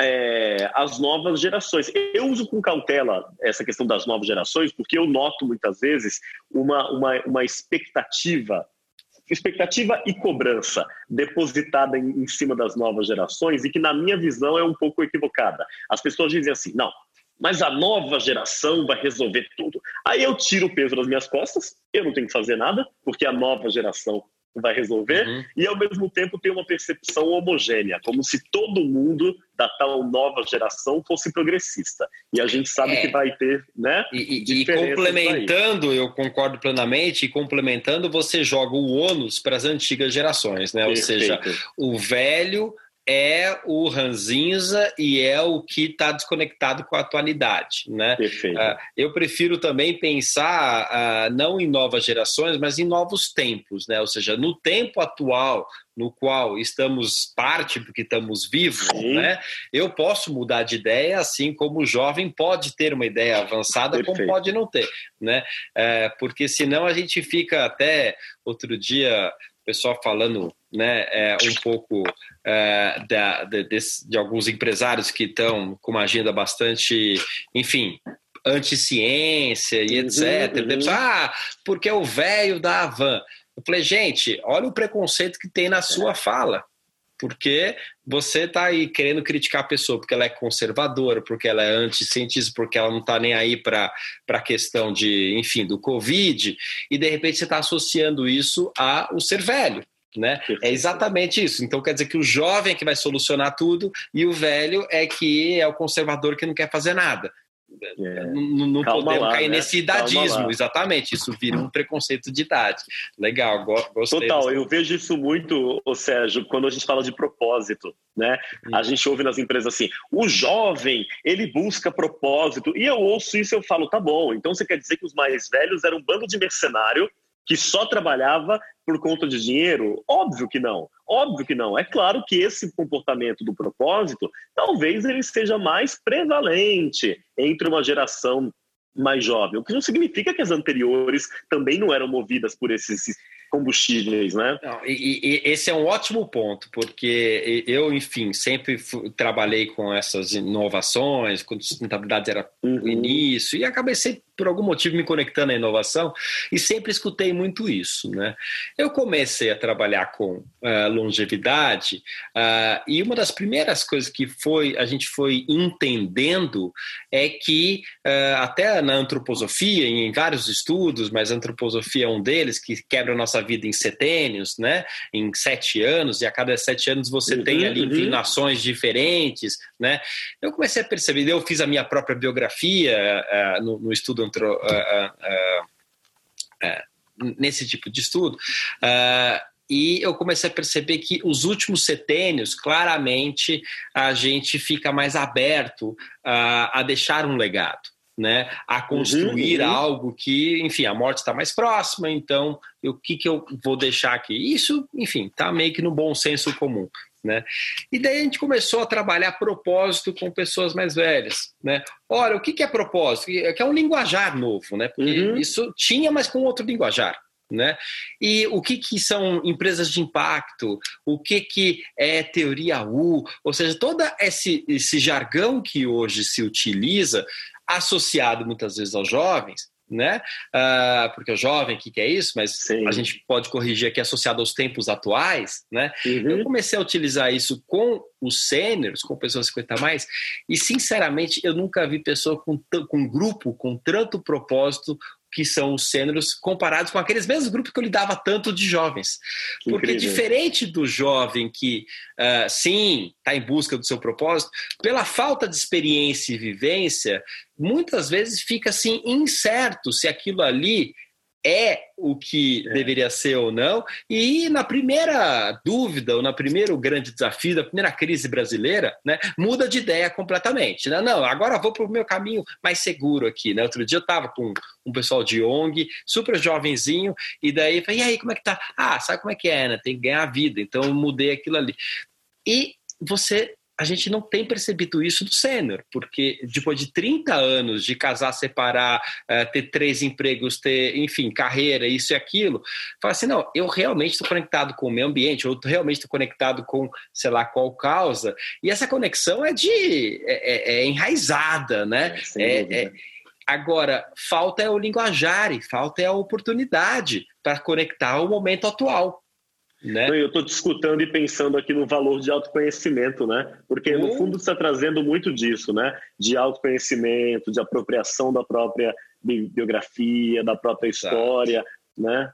é, as novas gerações. Eu uso com cautela essa questão das novas gerações, porque eu noto muitas vezes uma, uma, uma expectativa expectativa e cobrança depositada em, em, cima das novas gerações e que, na minha visão, é um pouco equivocada. As pessoas dizem assim: não, mas a nova geração vai resolver tudo. Aí eu tiro o peso das minhas costas, eu não tenho que fazer nada, porque a nova geração vai resolver, uhum. e ao mesmo tempo tem uma percepção homogênea, como se todo mundo da tal nova geração fosse progressista. E a gente sabe é. que vai ter, né? E, e, e complementando, eu concordo plenamente, e complementando, você joga o ônus para as antigas gerações, né? Perfeito. Ou seja, o velho é o ranzinza e é o que está desconectado com a atualidade. Né? Perfeito. Uh, eu prefiro também pensar uh, não em novas gerações, mas em novos tempos, né? ou seja, no tempo atual no qual estamos parte porque estamos vivos, né? eu posso mudar de ideia, assim como o jovem pode ter uma ideia avançada, Perfeito. como pode não ter. Né? É, porque senão a gente fica até outro dia pessoal falando né, é, um pouco é, da, de, de, de, alguns empresários que estão com uma agenda bastante, enfim, anti-ciência e uhum, etc. Uhum. ah, porque é o velho da Avan. Eu falei, gente, olha o preconceito que tem na sua fala. Porque você está aí querendo criticar a pessoa porque ela é conservadora, porque ela é anti-cientista, porque ela não está nem aí para a questão de, enfim, do Covid, e de repente você está associando isso a o ser velho Né? É exatamente isso. Então quer dizer que o jovem é que vai solucionar tudo e o velho é que é o conservador que não quer fazer nada. É. Não, não podemos lá, cair né? nesse idadismo, exatamente. Isso vira um preconceito de idade. Legal, gostei. Total, eu vejo isso muito, o Sérgio, quando a gente fala de propósito. Né? A gente ouve nas empresas assim: o jovem ele busca propósito. E eu ouço isso e eu falo: tá bom, então você quer dizer que os mais velhos eram um bando de mercenário que só trabalhava por conta de dinheiro? Óbvio que não. Óbvio que não. É claro que esse comportamento do propósito, talvez ele seja mais prevalente entre uma geração mais jovem, o que não significa que as anteriores também não eram movidas por esses combustíveis, né? Não, e, e, esse é um ótimo ponto, porque eu, enfim, sempre fui, trabalhei com essas inovações, quando sustentabilidade era uhum. o início, e acabei sempre, por algum motivo, me conectando à inovação, e sempre escutei muito isso, né? Eu comecei a trabalhar com uh, longevidade, uh, e uma das primeiras coisas que foi a gente foi entendendo é que, uh, até na antroposofia, em vários estudos, mas a antroposofia é um deles, que quebra a nossa vida em setênios, né? Em sete anos, e a cada sete anos você uhum, tem ali uhum. inclinações diferentes, né? Eu comecei a perceber, eu fiz a minha própria biografia no, no, estudo antro, uh, uh, nesse tipo de estudo. e eu comecei a perceber que os últimos setênios, claramente, a gente fica mais aberto a deixar um legado né, a construir uhum, uhum. algo que, enfim, a morte está mais próxima, então o que, que eu vou deixar aqui? Isso, enfim, está meio que no bom senso comum. Né? E daí a gente começou a trabalhar propósito com pessoas mais velhas, né? Olha, o que, que é propósito? Que é um linguajar novo, né? Porque uhum. isso tinha, mas com outro linguajar. Né? E o que, que são empresas de impacto, o que, que é teoria U, ou seja, todo esse, esse jargão que hoje se utiliza associado muitas vezes aos jovens, né? Uh, porque o jovem, o que, que é isso? Mas Sim. a gente pode corrigir aqui associado aos tempos atuais, né? Uhum. Eu comecei a utilizar isso com os sêniores, com pessoas 50 a mais, e sinceramente eu nunca vi pessoa com, com um grupo com tanto propósito que são os sêniores, comparados com aqueles mesmos grupos que eu lidava tanto de jovens. Porque Incrível. diferente do jovem que, uh, sim, está em busca do seu propósito, pela falta de experiência e vivência, muitas vezes fica assim incerto se aquilo ali é o que é. deveria ser ou não. E na primeira dúvida, ou na primeiro grande desafio, da primeira crise brasileira, né, muda de ideia completamente. Né? Não, agora vou para o meu caminho mais seguro aqui. Né? Outro dia eu estava com um pessoal de ONG, super jovenzinho, e daí falei, e aí, como é que tá? Ah, sabe como é que é, né? Tem que ganhar a vida. Então eu mudei aquilo ali. E você a gente não tem percebido isso do sênior, porque depois de 30 anos de casar, separar, uh, ter três empregos, ter, enfim, carreira, isso e aquilo, fala assim: não, eu realmente estou conectado com o meio ambiente, eu realmente estou conectado com, sei lá, qual causa, e essa conexão é de. é, é, é enraizada, né? É, é, agora, falta é o linguajar, falta é a oportunidade para conectar o momento atual. Né? Eu estou discutindo e pensando aqui no valor de autoconhecimento, né? Porque no fundo está trazendo muito disso, né? De autoconhecimento, de apropriação da própria biografia, da própria história, Exato. né?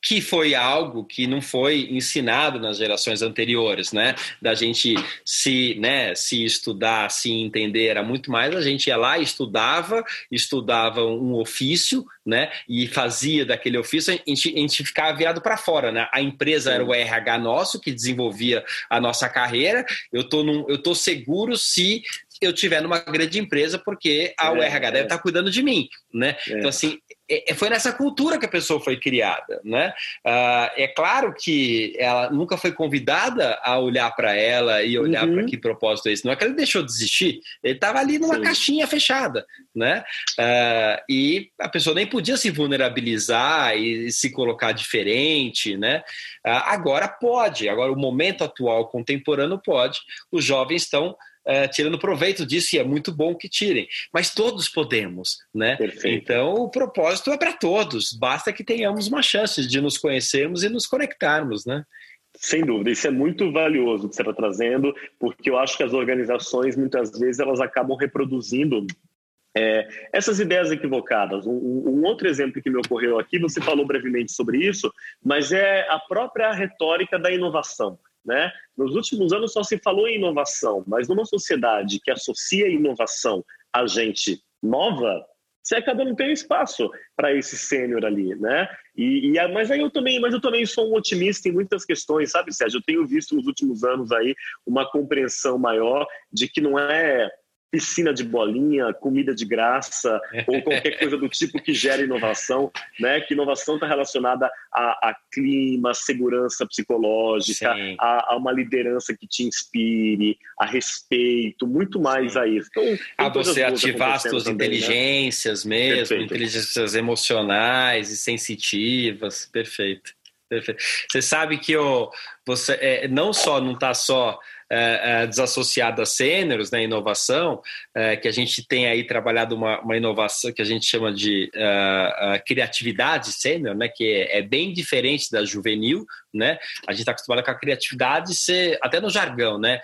Que foi algo que não foi ensinado nas gerações anteriores, né? Da gente se, né, se estudar, se entender, era muito mais a gente ia lá, estudava, estudava um ofício, né? E fazia daquele ofício, a gente, a gente ficava virado para fora, né? A empresa era o RH nosso que desenvolvia a nossa carreira. Eu tô num, eu tô seguro se eu tiver numa grande empresa, porque a é, RH deve estar cuidando de mim, né? É. Então, assim, é, é, foi nessa cultura que a pessoa foi criada, né? Uh, é claro que ela nunca foi convidada a olhar para ela e olhar uhum. para que propósito é esse. Não é que ele deixou de existir, ele estava ali numa Sim. caixinha fechada, né? Uh, e a pessoa nem podia se vulnerabilizar e se colocar diferente, né? Uh, agora pode, agora o momento atual contemporâneo pode. Os jovens estão uh, tirando proveito disso e é muito bom que tirem. Mas todos podemos, né? Perfeito. Então o propósito é para todos. Basta que tenhamos uma chance de nos conhecermos e nos conectarmos, né? Sem dúvida, isso é muito valioso que você está trazendo, porque eu acho que as organizações muitas vezes elas acabam reproduzindo É, essas ideias equivocadas. Um, um, outro exemplo que me ocorreu aqui, você falou brevemente sobre isso, mas é a própria retórica da inovação. Né? Nos últimos anos só se falou em inovação, mas numa sociedade que associa inovação a gente nova, você acaba não tendo espaço para esse sênior ali, né? E, e, mas aí eu também, mas eu também sou um otimista em muitas questões, sabe, Sérgio? Eu tenho visto nos últimos anos aí uma compreensão maior de que não é piscina de bolinha, comida de graça (laughs) ou qualquer coisa do tipo que gera inovação, né? Que inovação está relacionada a, a, clima, segurança psicológica, a, a, uma liderança que te inspire, a respeito, muito mais Sim. a isso. Então, a você ativar as suas também, né? inteligências né? mesmo, perfeito. inteligências emocionais e sensitivas, perfeito. Perfeito. Você sabe que o, você é, não só não está só é, é, desassociado a sêniores, né, inovação, é, que a gente tem aí trabalhado uma, uma inovação que a gente chama de uh, uh, criatividade sênior, né, que é, é, bem diferente da juvenil, né? A gente está acostumado com a criatividade ser até no jargão, né?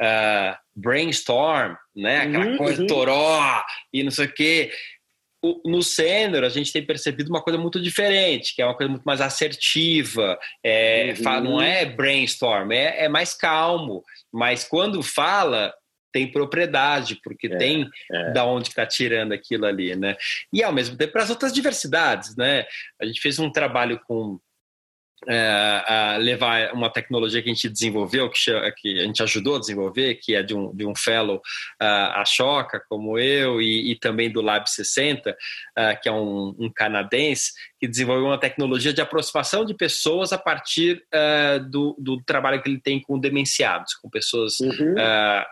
Uh, brainstorm, né? Aquela uhum, coisa uhum. toró e não sei o quê no sênior a gente tem percebido uma coisa muito diferente, que é uma coisa muito mais assertiva, é, uhum. não é brainstorm, é, é, mais calmo, mas quando fala tem propriedade, porque é, tem é. da onde está tirando aquilo ali, né? E ao mesmo tempo para as outras diversidades, né? A gente fez um trabalho com é, levar uma tecnologia que a gente desenvolveu, que, que, a gente ajudou a desenvolver, que é de um, de um fellow, uh, a Choca, como eu, e, e, também do Lab 60, uh, que é um, um, canadense, que desenvolveu uma tecnologia de aproximação de pessoas a partir uh, do, do, trabalho que ele tem com demenciados, com pessoas uhum.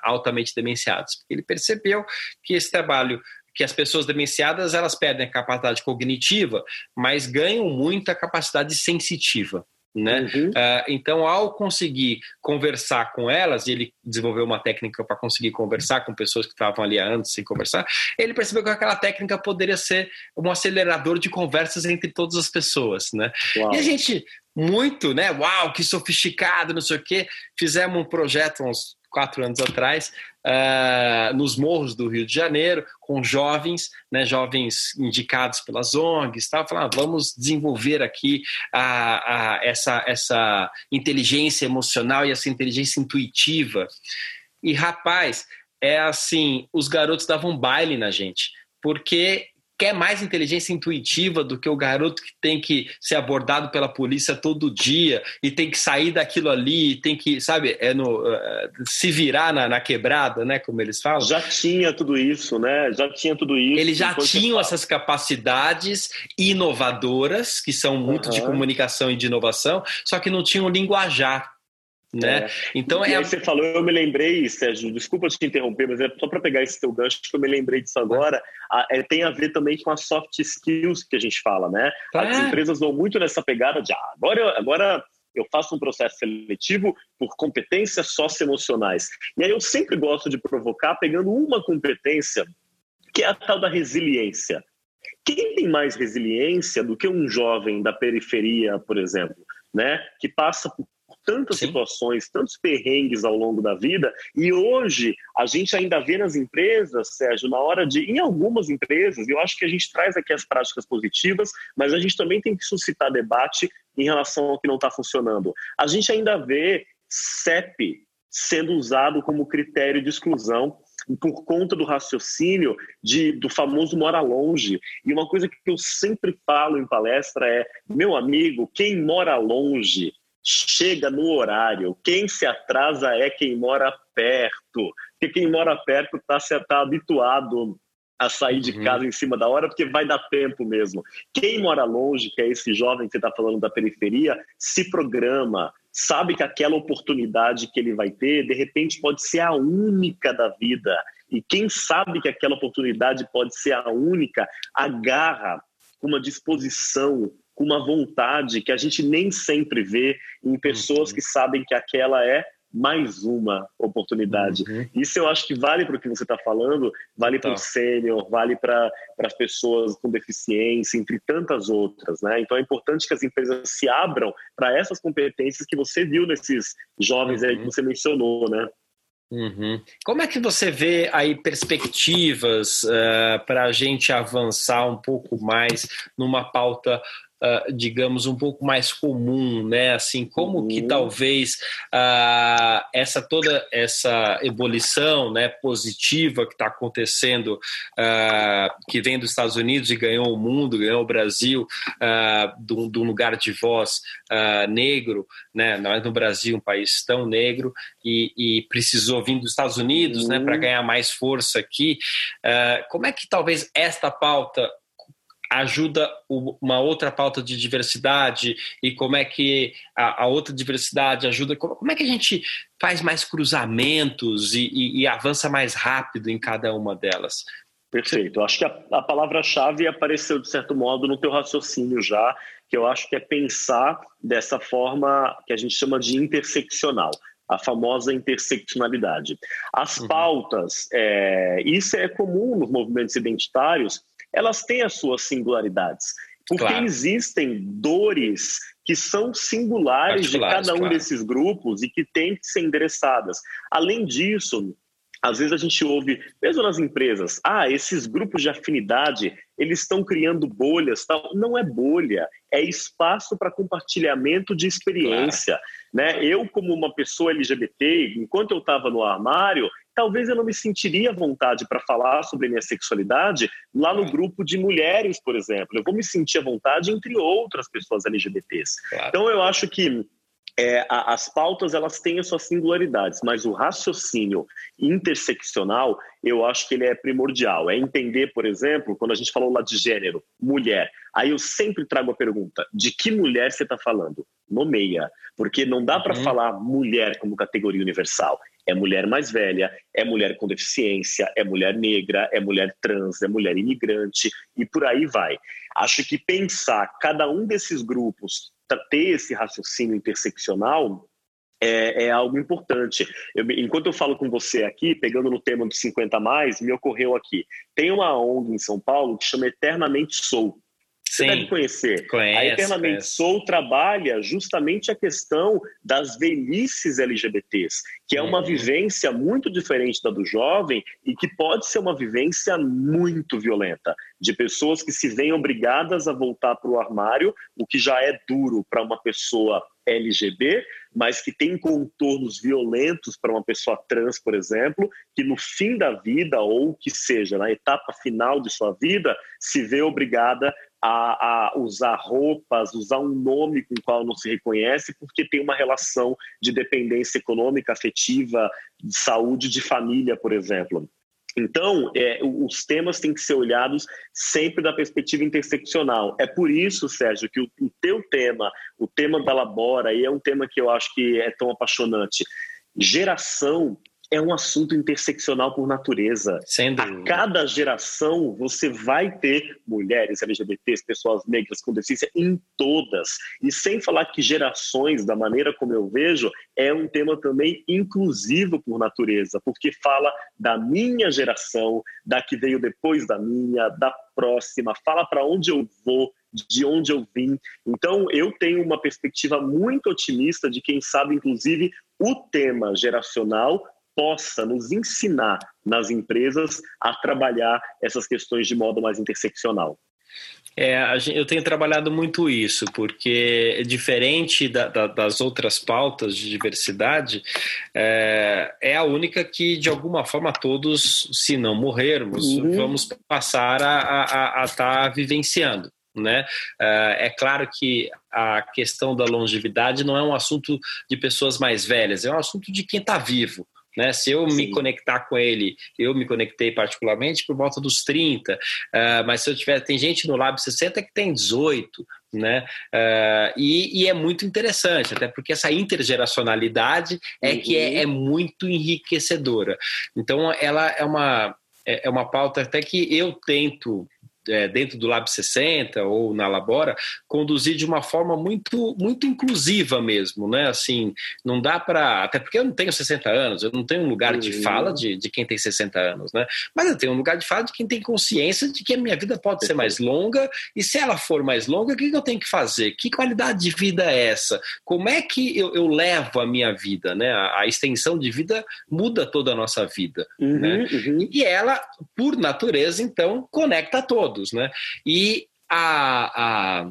altamente demenciadas. Porque ele percebeu que esse trabalho que as pessoas demenciadas elas perdem a capacidade cognitiva, mas ganham muita capacidade sensitiva. Né? Uhum. Uh, então, ao conseguir conversar com elas, e ele desenvolveu uma técnica para conseguir conversar com pessoas que estavam ali antes sem conversar, ele percebeu que aquela técnica poderia ser um acelerador de conversas entre todas as pessoas. Né? E a gente, muito, né? Uau, que sofisticado, não sei o quê, fizemos um projeto uns quatro anos atrás, uh, nos morros do Rio de Janeiro, com jovens, né, jovens indicados pelas ONGs, tal, falando, ah, vamos desenvolver aqui a, a, essa, essa inteligência emocional e essa inteligência intuitiva. E, rapaz, é assim, os garotos davam baile na gente, porque quer mais inteligência intuitiva do que o garoto que tem que ser abordado pela polícia todo dia e tem que sair daquilo ali, tem que, sabe, é no, uh, se virar na, na, quebrada, né, como eles falam. Já tinha tudo isso, né? Já tinha tudo isso. Eles já tinham essas capacidades inovadoras, que são muito uhum. de comunicação e de inovação, só que não tinham linguajar né? É. Então é. Você falou, eu me lembrei, Sérgio, desculpa te interromper, mas é só para pegar esse teu gancho que eu me lembrei disso agora. A, é, tem a ver também com as soft skills que a gente fala, né? As empresas vão muito nessa pegada de ah, agora, agora eu faço um processo seletivo por competências socioemocionais. E aí eu sempre gosto de provocar pegando uma competência que é a tal da resiliência. Quem tem mais resiliência do que um jovem da periferia, por exemplo, né, que passa por tantas Sim. situações, tantos perrengues ao longo da vida, e hoje a gente ainda vê nas empresas, Sérgio, na hora de, em algumas empresas, eu acho que a gente traz aqui as práticas positivas, mas a gente também tem que suscitar debate em relação ao que não está funcionando. A gente ainda vê CEP sendo usado como critério de exclusão por conta do raciocínio de, do famoso mora longe. E uma coisa que eu sempre falo em palestra é: meu amigo, quem mora longe chega no horário. Quem se atrasa é quem mora perto. Porque quem mora perto está tá habituado a sair de uhum. casa em cima da hora, porque vai dar tempo mesmo. Quem mora longe, que é esse jovem que você está falando da periferia, se programa, sabe que aquela oportunidade que ele vai ter, de repente, pode ser a única da vida. E quem sabe que aquela oportunidade pode ser a única, agarra com uma disposição, com uma vontade que a gente nem sempre vê em pessoas uhum. que sabem que aquela é mais uma oportunidade. Uhum. Isso eu acho que vale para o que você está falando, vale para o tá. sênior, vale para as pessoas com deficiência, entre tantas outras. Né? Então é importante que as empresas se abram para essas competências que você viu nesses jovens uhum. aí que uhum. você mencionou. Né? Uhum. Como é que você vê aí perspectivas uh, para a gente avançar um pouco mais numa pauta uh, digamos, um pouco mais comum, né? Assim, como uhum. que talvez uh, essa toda essa ebulição, né, positiva que está acontecendo, uh, que vem dos Estados Unidos e ganhou o mundo, ganhou o Brasil, do, do, lugar de voz negro, né? Nós no Brasil, um país tão negro e, e precisou vir dos Estados Unidos, né, uhum. né, para ganhar mais força aqui. como é que talvez esta pauta ajuda uma outra pauta de diversidade e como é que a, a outra diversidade ajuda, como, como, é que a gente faz mais cruzamentos e, e, e, avança mais rápido em cada uma delas? Perfeito. Acho que a, a palavra-chave apareceu, de certo modo, no teu raciocínio já, que eu acho que é pensar dessa forma que a gente chama de interseccional a famosa interseccionalidade. As uhum. pautas, é, isso é comum nos movimentos identitários, elas têm as suas singularidades. Porque claro. existem dores que são singulares de cada um claro. desses grupos e que têm que ser endereçadas. Além disso, às vezes a gente ouve, mesmo nas empresas, ah, esses grupos de afinidade, eles estão criando bolhas, tal. Não é bolha, é espaço para compartilhamento de experiência. Claro. Né? Eu, como uma pessoa LGBT, enquanto eu estava no armário, talvez eu não me sentiria à vontade para falar sobre minha sexualidade lá no grupo de mulheres, por exemplo. Eu vou me sentir à vontade entre outras pessoas LGBTs. Claro. Então eu acho que é, as pautas elas têm as suas singularidades, mas o raciocínio interseccional eu acho que ele é primordial. É entender, por exemplo, quando a gente falou lá de gênero, mulher. Aí eu sempre trago a pergunta: de que mulher você está falando? Nomeia, porque não dá para uhum. falar mulher como categoria universal. É mulher mais velha, é mulher com deficiência, é mulher negra, é mulher trans, é mulher imigrante e por aí vai. Acho que pensar cada um desses grupos ter esse raciocínio interseccional é, é, algo importante. Eu, enquanto eu falo com você aqui, pegando no tema dos 50 mais, me ocorreu aqui. Tem uma ONG em São Paulo que chama Eternamente Sou. Você Sim, deve conhecer. A Eternamente. Soul trabalha justamente a questão das velhices LGBTs, que é uma uhum. vivência muito diferente da do jovem e que pode ser uma vivência muito violenta, de pessoas que se veem obrigadas a voltar para o armário, o que já é duro para uma pessoa LGB, mas que tem contornos violentos para uma pessoa trans, por exemplo, que no fim da vida, ou que seja, na etapa final de sua vida, se vê obrigada a, a, usar roupas, usar um nome com o qual não se reconhece, porque tem uma relação de dependência econômica, afetiva, de saúde, de família, por exemplo. Então, é, os temas têm que ser olhados sempre da perspectiva interseccional. É por isso, Sérgio, que o, o teu tema, o tema da Labora, e é um tema que eu acho que é tão apaixonante. Geração é um assunto interseccional por natureza. A cada geração você vai ter mulheres LGBTs, pessoas negras com deficiência em todas. E sem falar que gerações, da maneira como eu vejo, é um tema também inclusivo por natureza, porque fala da minha geração, da que veio depois da minha, da próxima, fala para onde eu vou, de onde eu vim. Então, eu tenho uma perspectiva muito otimista de quem sabe, inclusive, o tema geracional possa nos ensinar nas empresas a trabalhar essas questões de modo mais interseccional. É, eu tenho trabalhado muito isso, porque diferente da, da, das outras pautas de diversidade, é, é, a única que, de alguma forma, todos, se não morrermos, uhum. vamos passar a estar tá vivenciando. Né? É, é claro que a questão da longevidade não é um assunto de pessoas mais velhas, é um assunto de quem está vivo. Né? Se eu Sim. me conectar com ele, eu me conectei particularmente por volta dos 30, uh, ah, mas se eu tiver, tem gente no Lab 60 que tem 18, né? Uh, e, e, é muito interessante, até porque essa intergeracionalidade é uhum. que é, é, muito enriquecedora. Então, ela é uma, é, é uma pauta até que eu tento é, dentro do Lab 60 ou na Labora, conduzir de uma forma muito, muito inclusiva mesmo, né? Assim, não dá para. Até porque eu não tenho 60 anos, eu não tenho um lugar de uhum. fala de, de quem tem 60 anos, né? Mas eu tenho um lugar de fala de quem tem consciência de que a minha vida pode ser mais longa, e se ela for mais longa, o que eu tenho que fazer? Que qualidade de vida é essa? Como é que eu, eu levo a minha vida, né? A, a, extensão de vida muda toda a nossa vida, uhum, né? Uhum. E ela, por natureza, então, conecta a todos todos, né? E a, a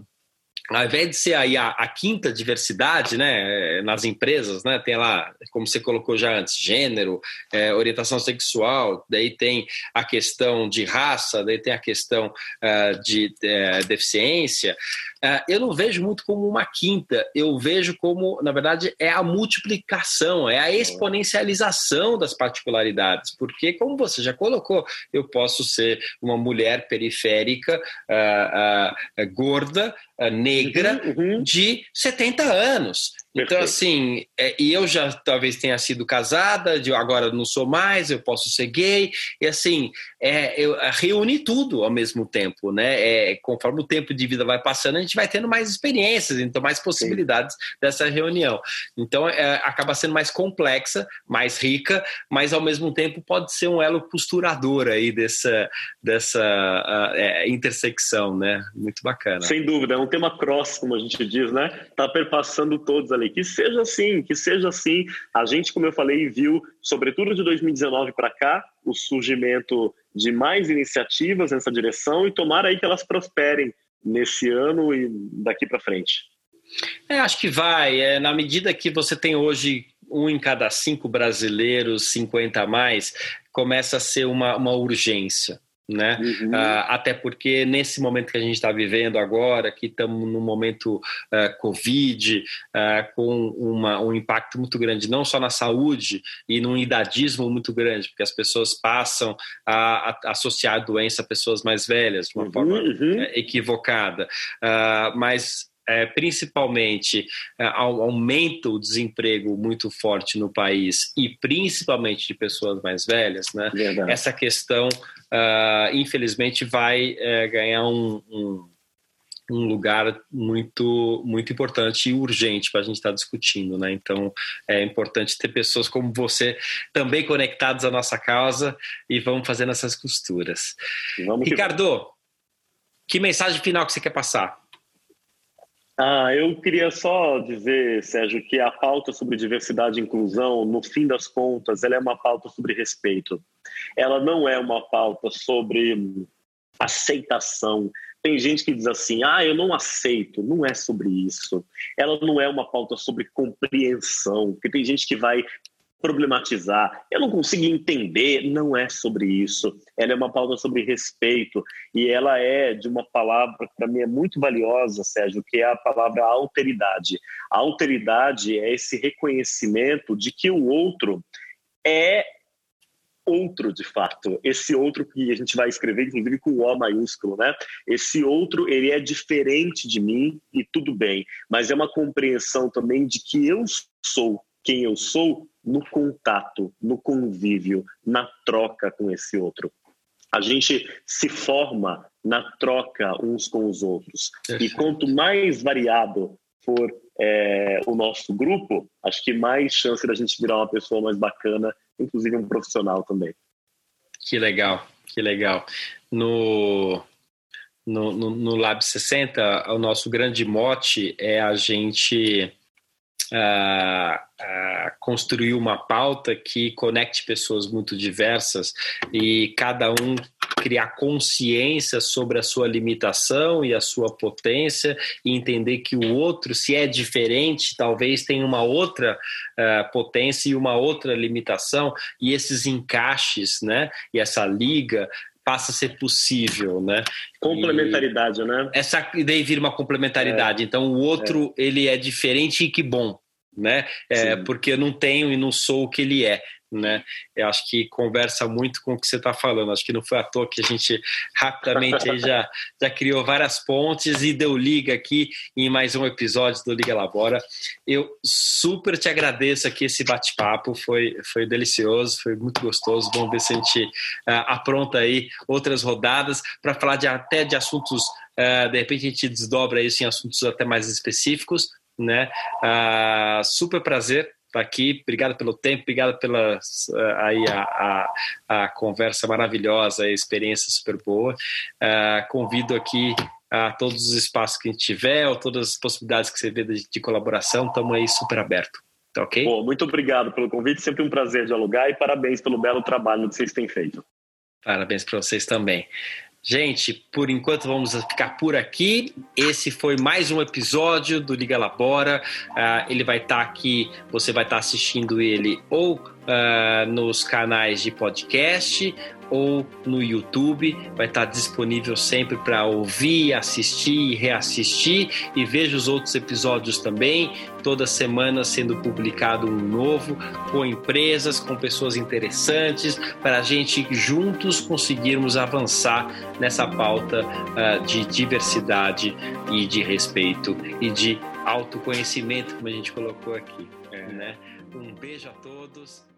ao invés de ser aí a, a, quinta diversidade né, nas empresas, né, tem lá, como você colocou já antes, gênero, é, orientação sexual, daí tem a questão de raça, daí tem a questão uh, de uh, deficiência. Uh, eu não vejo muito como uma quinta, eu vejo como, na verdade, é a multiplicação, é a exponencialização das particularidades, porque, como você já colocou, eu posso ser uma mulher periférica, gorda, negra, uhum, uhum. de 70 anos. Então, assim, é, e eu já talvez tenha sido casada, de agora não sou mais, eu posso ser gay, e assim, é, eu é, reúne tudo ao mesmo tempo, né? É, conforme o tempo de vida vai passando, a gente vai tendo mais experiências, então mais possibilidades Sim. dessa reunião. Então, é, acaba sendo mais complexa, mais rica, mas ao mesmo tempo pode ser um elo costurador aí dessa, dessa uh, é, intersecção, né? Muito bacana. Sem dúvida, é um tema cross, como a gente diz, né? Tá perpassando todos ali falei, que seja assim, que seja assim. A gente, como eu falei, viu, sobretudo de 2019 para cá, o surgimento de mais iniciativas nessa direção e tomara aí que elas prosperem nesse ano e daqui para frente. É, acho que vai. É, na medida que você tem hoje um em cada cinco brasileiros, 50 a mais, começa a ser uma, uma urgência né? Uhum. Uh, até porque nesse momento que a gente está vivendo agora, que estamos num momento uh, Covid, uh, com uma, um impacto muito grande, não só na saúde e num idadismo muito grande, porque as pessoas passam a, a associar a doença a pessoas mais velhas de uma uhum, forma uhum. equivocada. mas é, principalmente é, aumenta o desemprego muito forte no país e principalmente de pessoas mais velhas, né? Verdade. Essa questão, uh, infelizmente, vai uh, ganhar um, um, um, lugar muito muito importante e urgente para a gente estar tá discutindo, né? Então é importante ter pessoas como você também conectadas à nossa causa e vamos fazendo essas costuras. Vamos Ricardo, que... que mensagem final que você quer passar? Ah, eu queria só dizer, Sérgio, que a pauta sobre diversidade e inclusão, no fim das contas, ela é uma pauta sobre respeito. Ela não é uma pauta sobre aceitação. Tem gente que diz assim: ah, eu não aceito. Não é sobre isso. Ela não é uma pauta sobre compreensão, porque tem gente que vai problematizar. Eu não consigo entender, não é sobre isso. Ela é uma pauta sobre respeito e ela é de uma palavra que para mim é muito valiosa, Sérgio, que é a palavra alteridade. A alteridade é esse reconhecimento de que o outro é outro de fato, esse outro que a gente vai escrever inclusive com o maiúsculo, né? Esse outro, ele é diferente de mim e tudo bem, mas é uma compreensão também de que eu sou quem eu sou no contato, no convívio, na troca com esse outro. A gente se forma na troca uns com os outros. E quanto mais variado for é, o nosso grupo, acho que mais chance da gente virar uma pessoa mais bacana, inclusive um profissional também. Que legal, que legal. No, no, no, no Lab 60, o nosso grande mote é a gente uh, uh, construir uma pauta que conecte pessoas muito diversas e cada um criar consciência sobre a sua limitação e a sua potência e entender que o outro, se é diferente, talvez tenha uma outra uh, potência e uma outra limitação e esses encaixes, né? E essa liga passa a ser possível, né? Complementaridade, e né? Essa daí vira uma complementaridade. É, então o outro é. ele é diferente e que bom, né? É, porque eu não tenho e não sou o que ele é. Né? Eu acho que conversa muito com o que você está falando. Acho que não foi à toa que a gente rapidamente aí já, já criou várias pontes e deu liga aqui em mais um episódio do Liga Labora. Eu super te agradeço aqui esse bate-papo, foi, foi delicioso, foi muito gostoso. Vamos ver se a gente uh, apronta aí outras rodadas para falar de, até de assuntos, uh, de repente a gente desdobra isso em assuntos até mais específicos, né? Uh, super prazer estar aqui. Obrigado pelo tempo, obrigado pela aí a, a, a conversa maravilhosa, a experiência super boa. Uh, convido aqui a todos os espaços que a gente tiver, ou todas as possibilidades que você vê de, de colaboração, estamos aí super aberto. Tá ok? Pô, muito obrigado pelo convite, sempre um prazer dialogar e parabéns pelo belo trabalho que vocês têm feito. Parabéns para vocês também. Gente, por enquanto vamos ficar por aqui. Esse foi mais um episódio do Liga Labora. Uh, ele vai estar tá aqui, você vai estar tá assistindo ele ou uh, nos canais de podcast ou no YouTube. Vai estar disponível sempre para ouvir, assistir e reassistir. E veja os outros episódios também. Toda semana sendo publicado um novo, com empresas, com pessoas interessantes, para a gente juntos conseguirmos avançar nessa pauta uh, de diversidade e de respeito e de autoconhecimento, como a gente colocou aqui. É. Né? Um beijo a todos.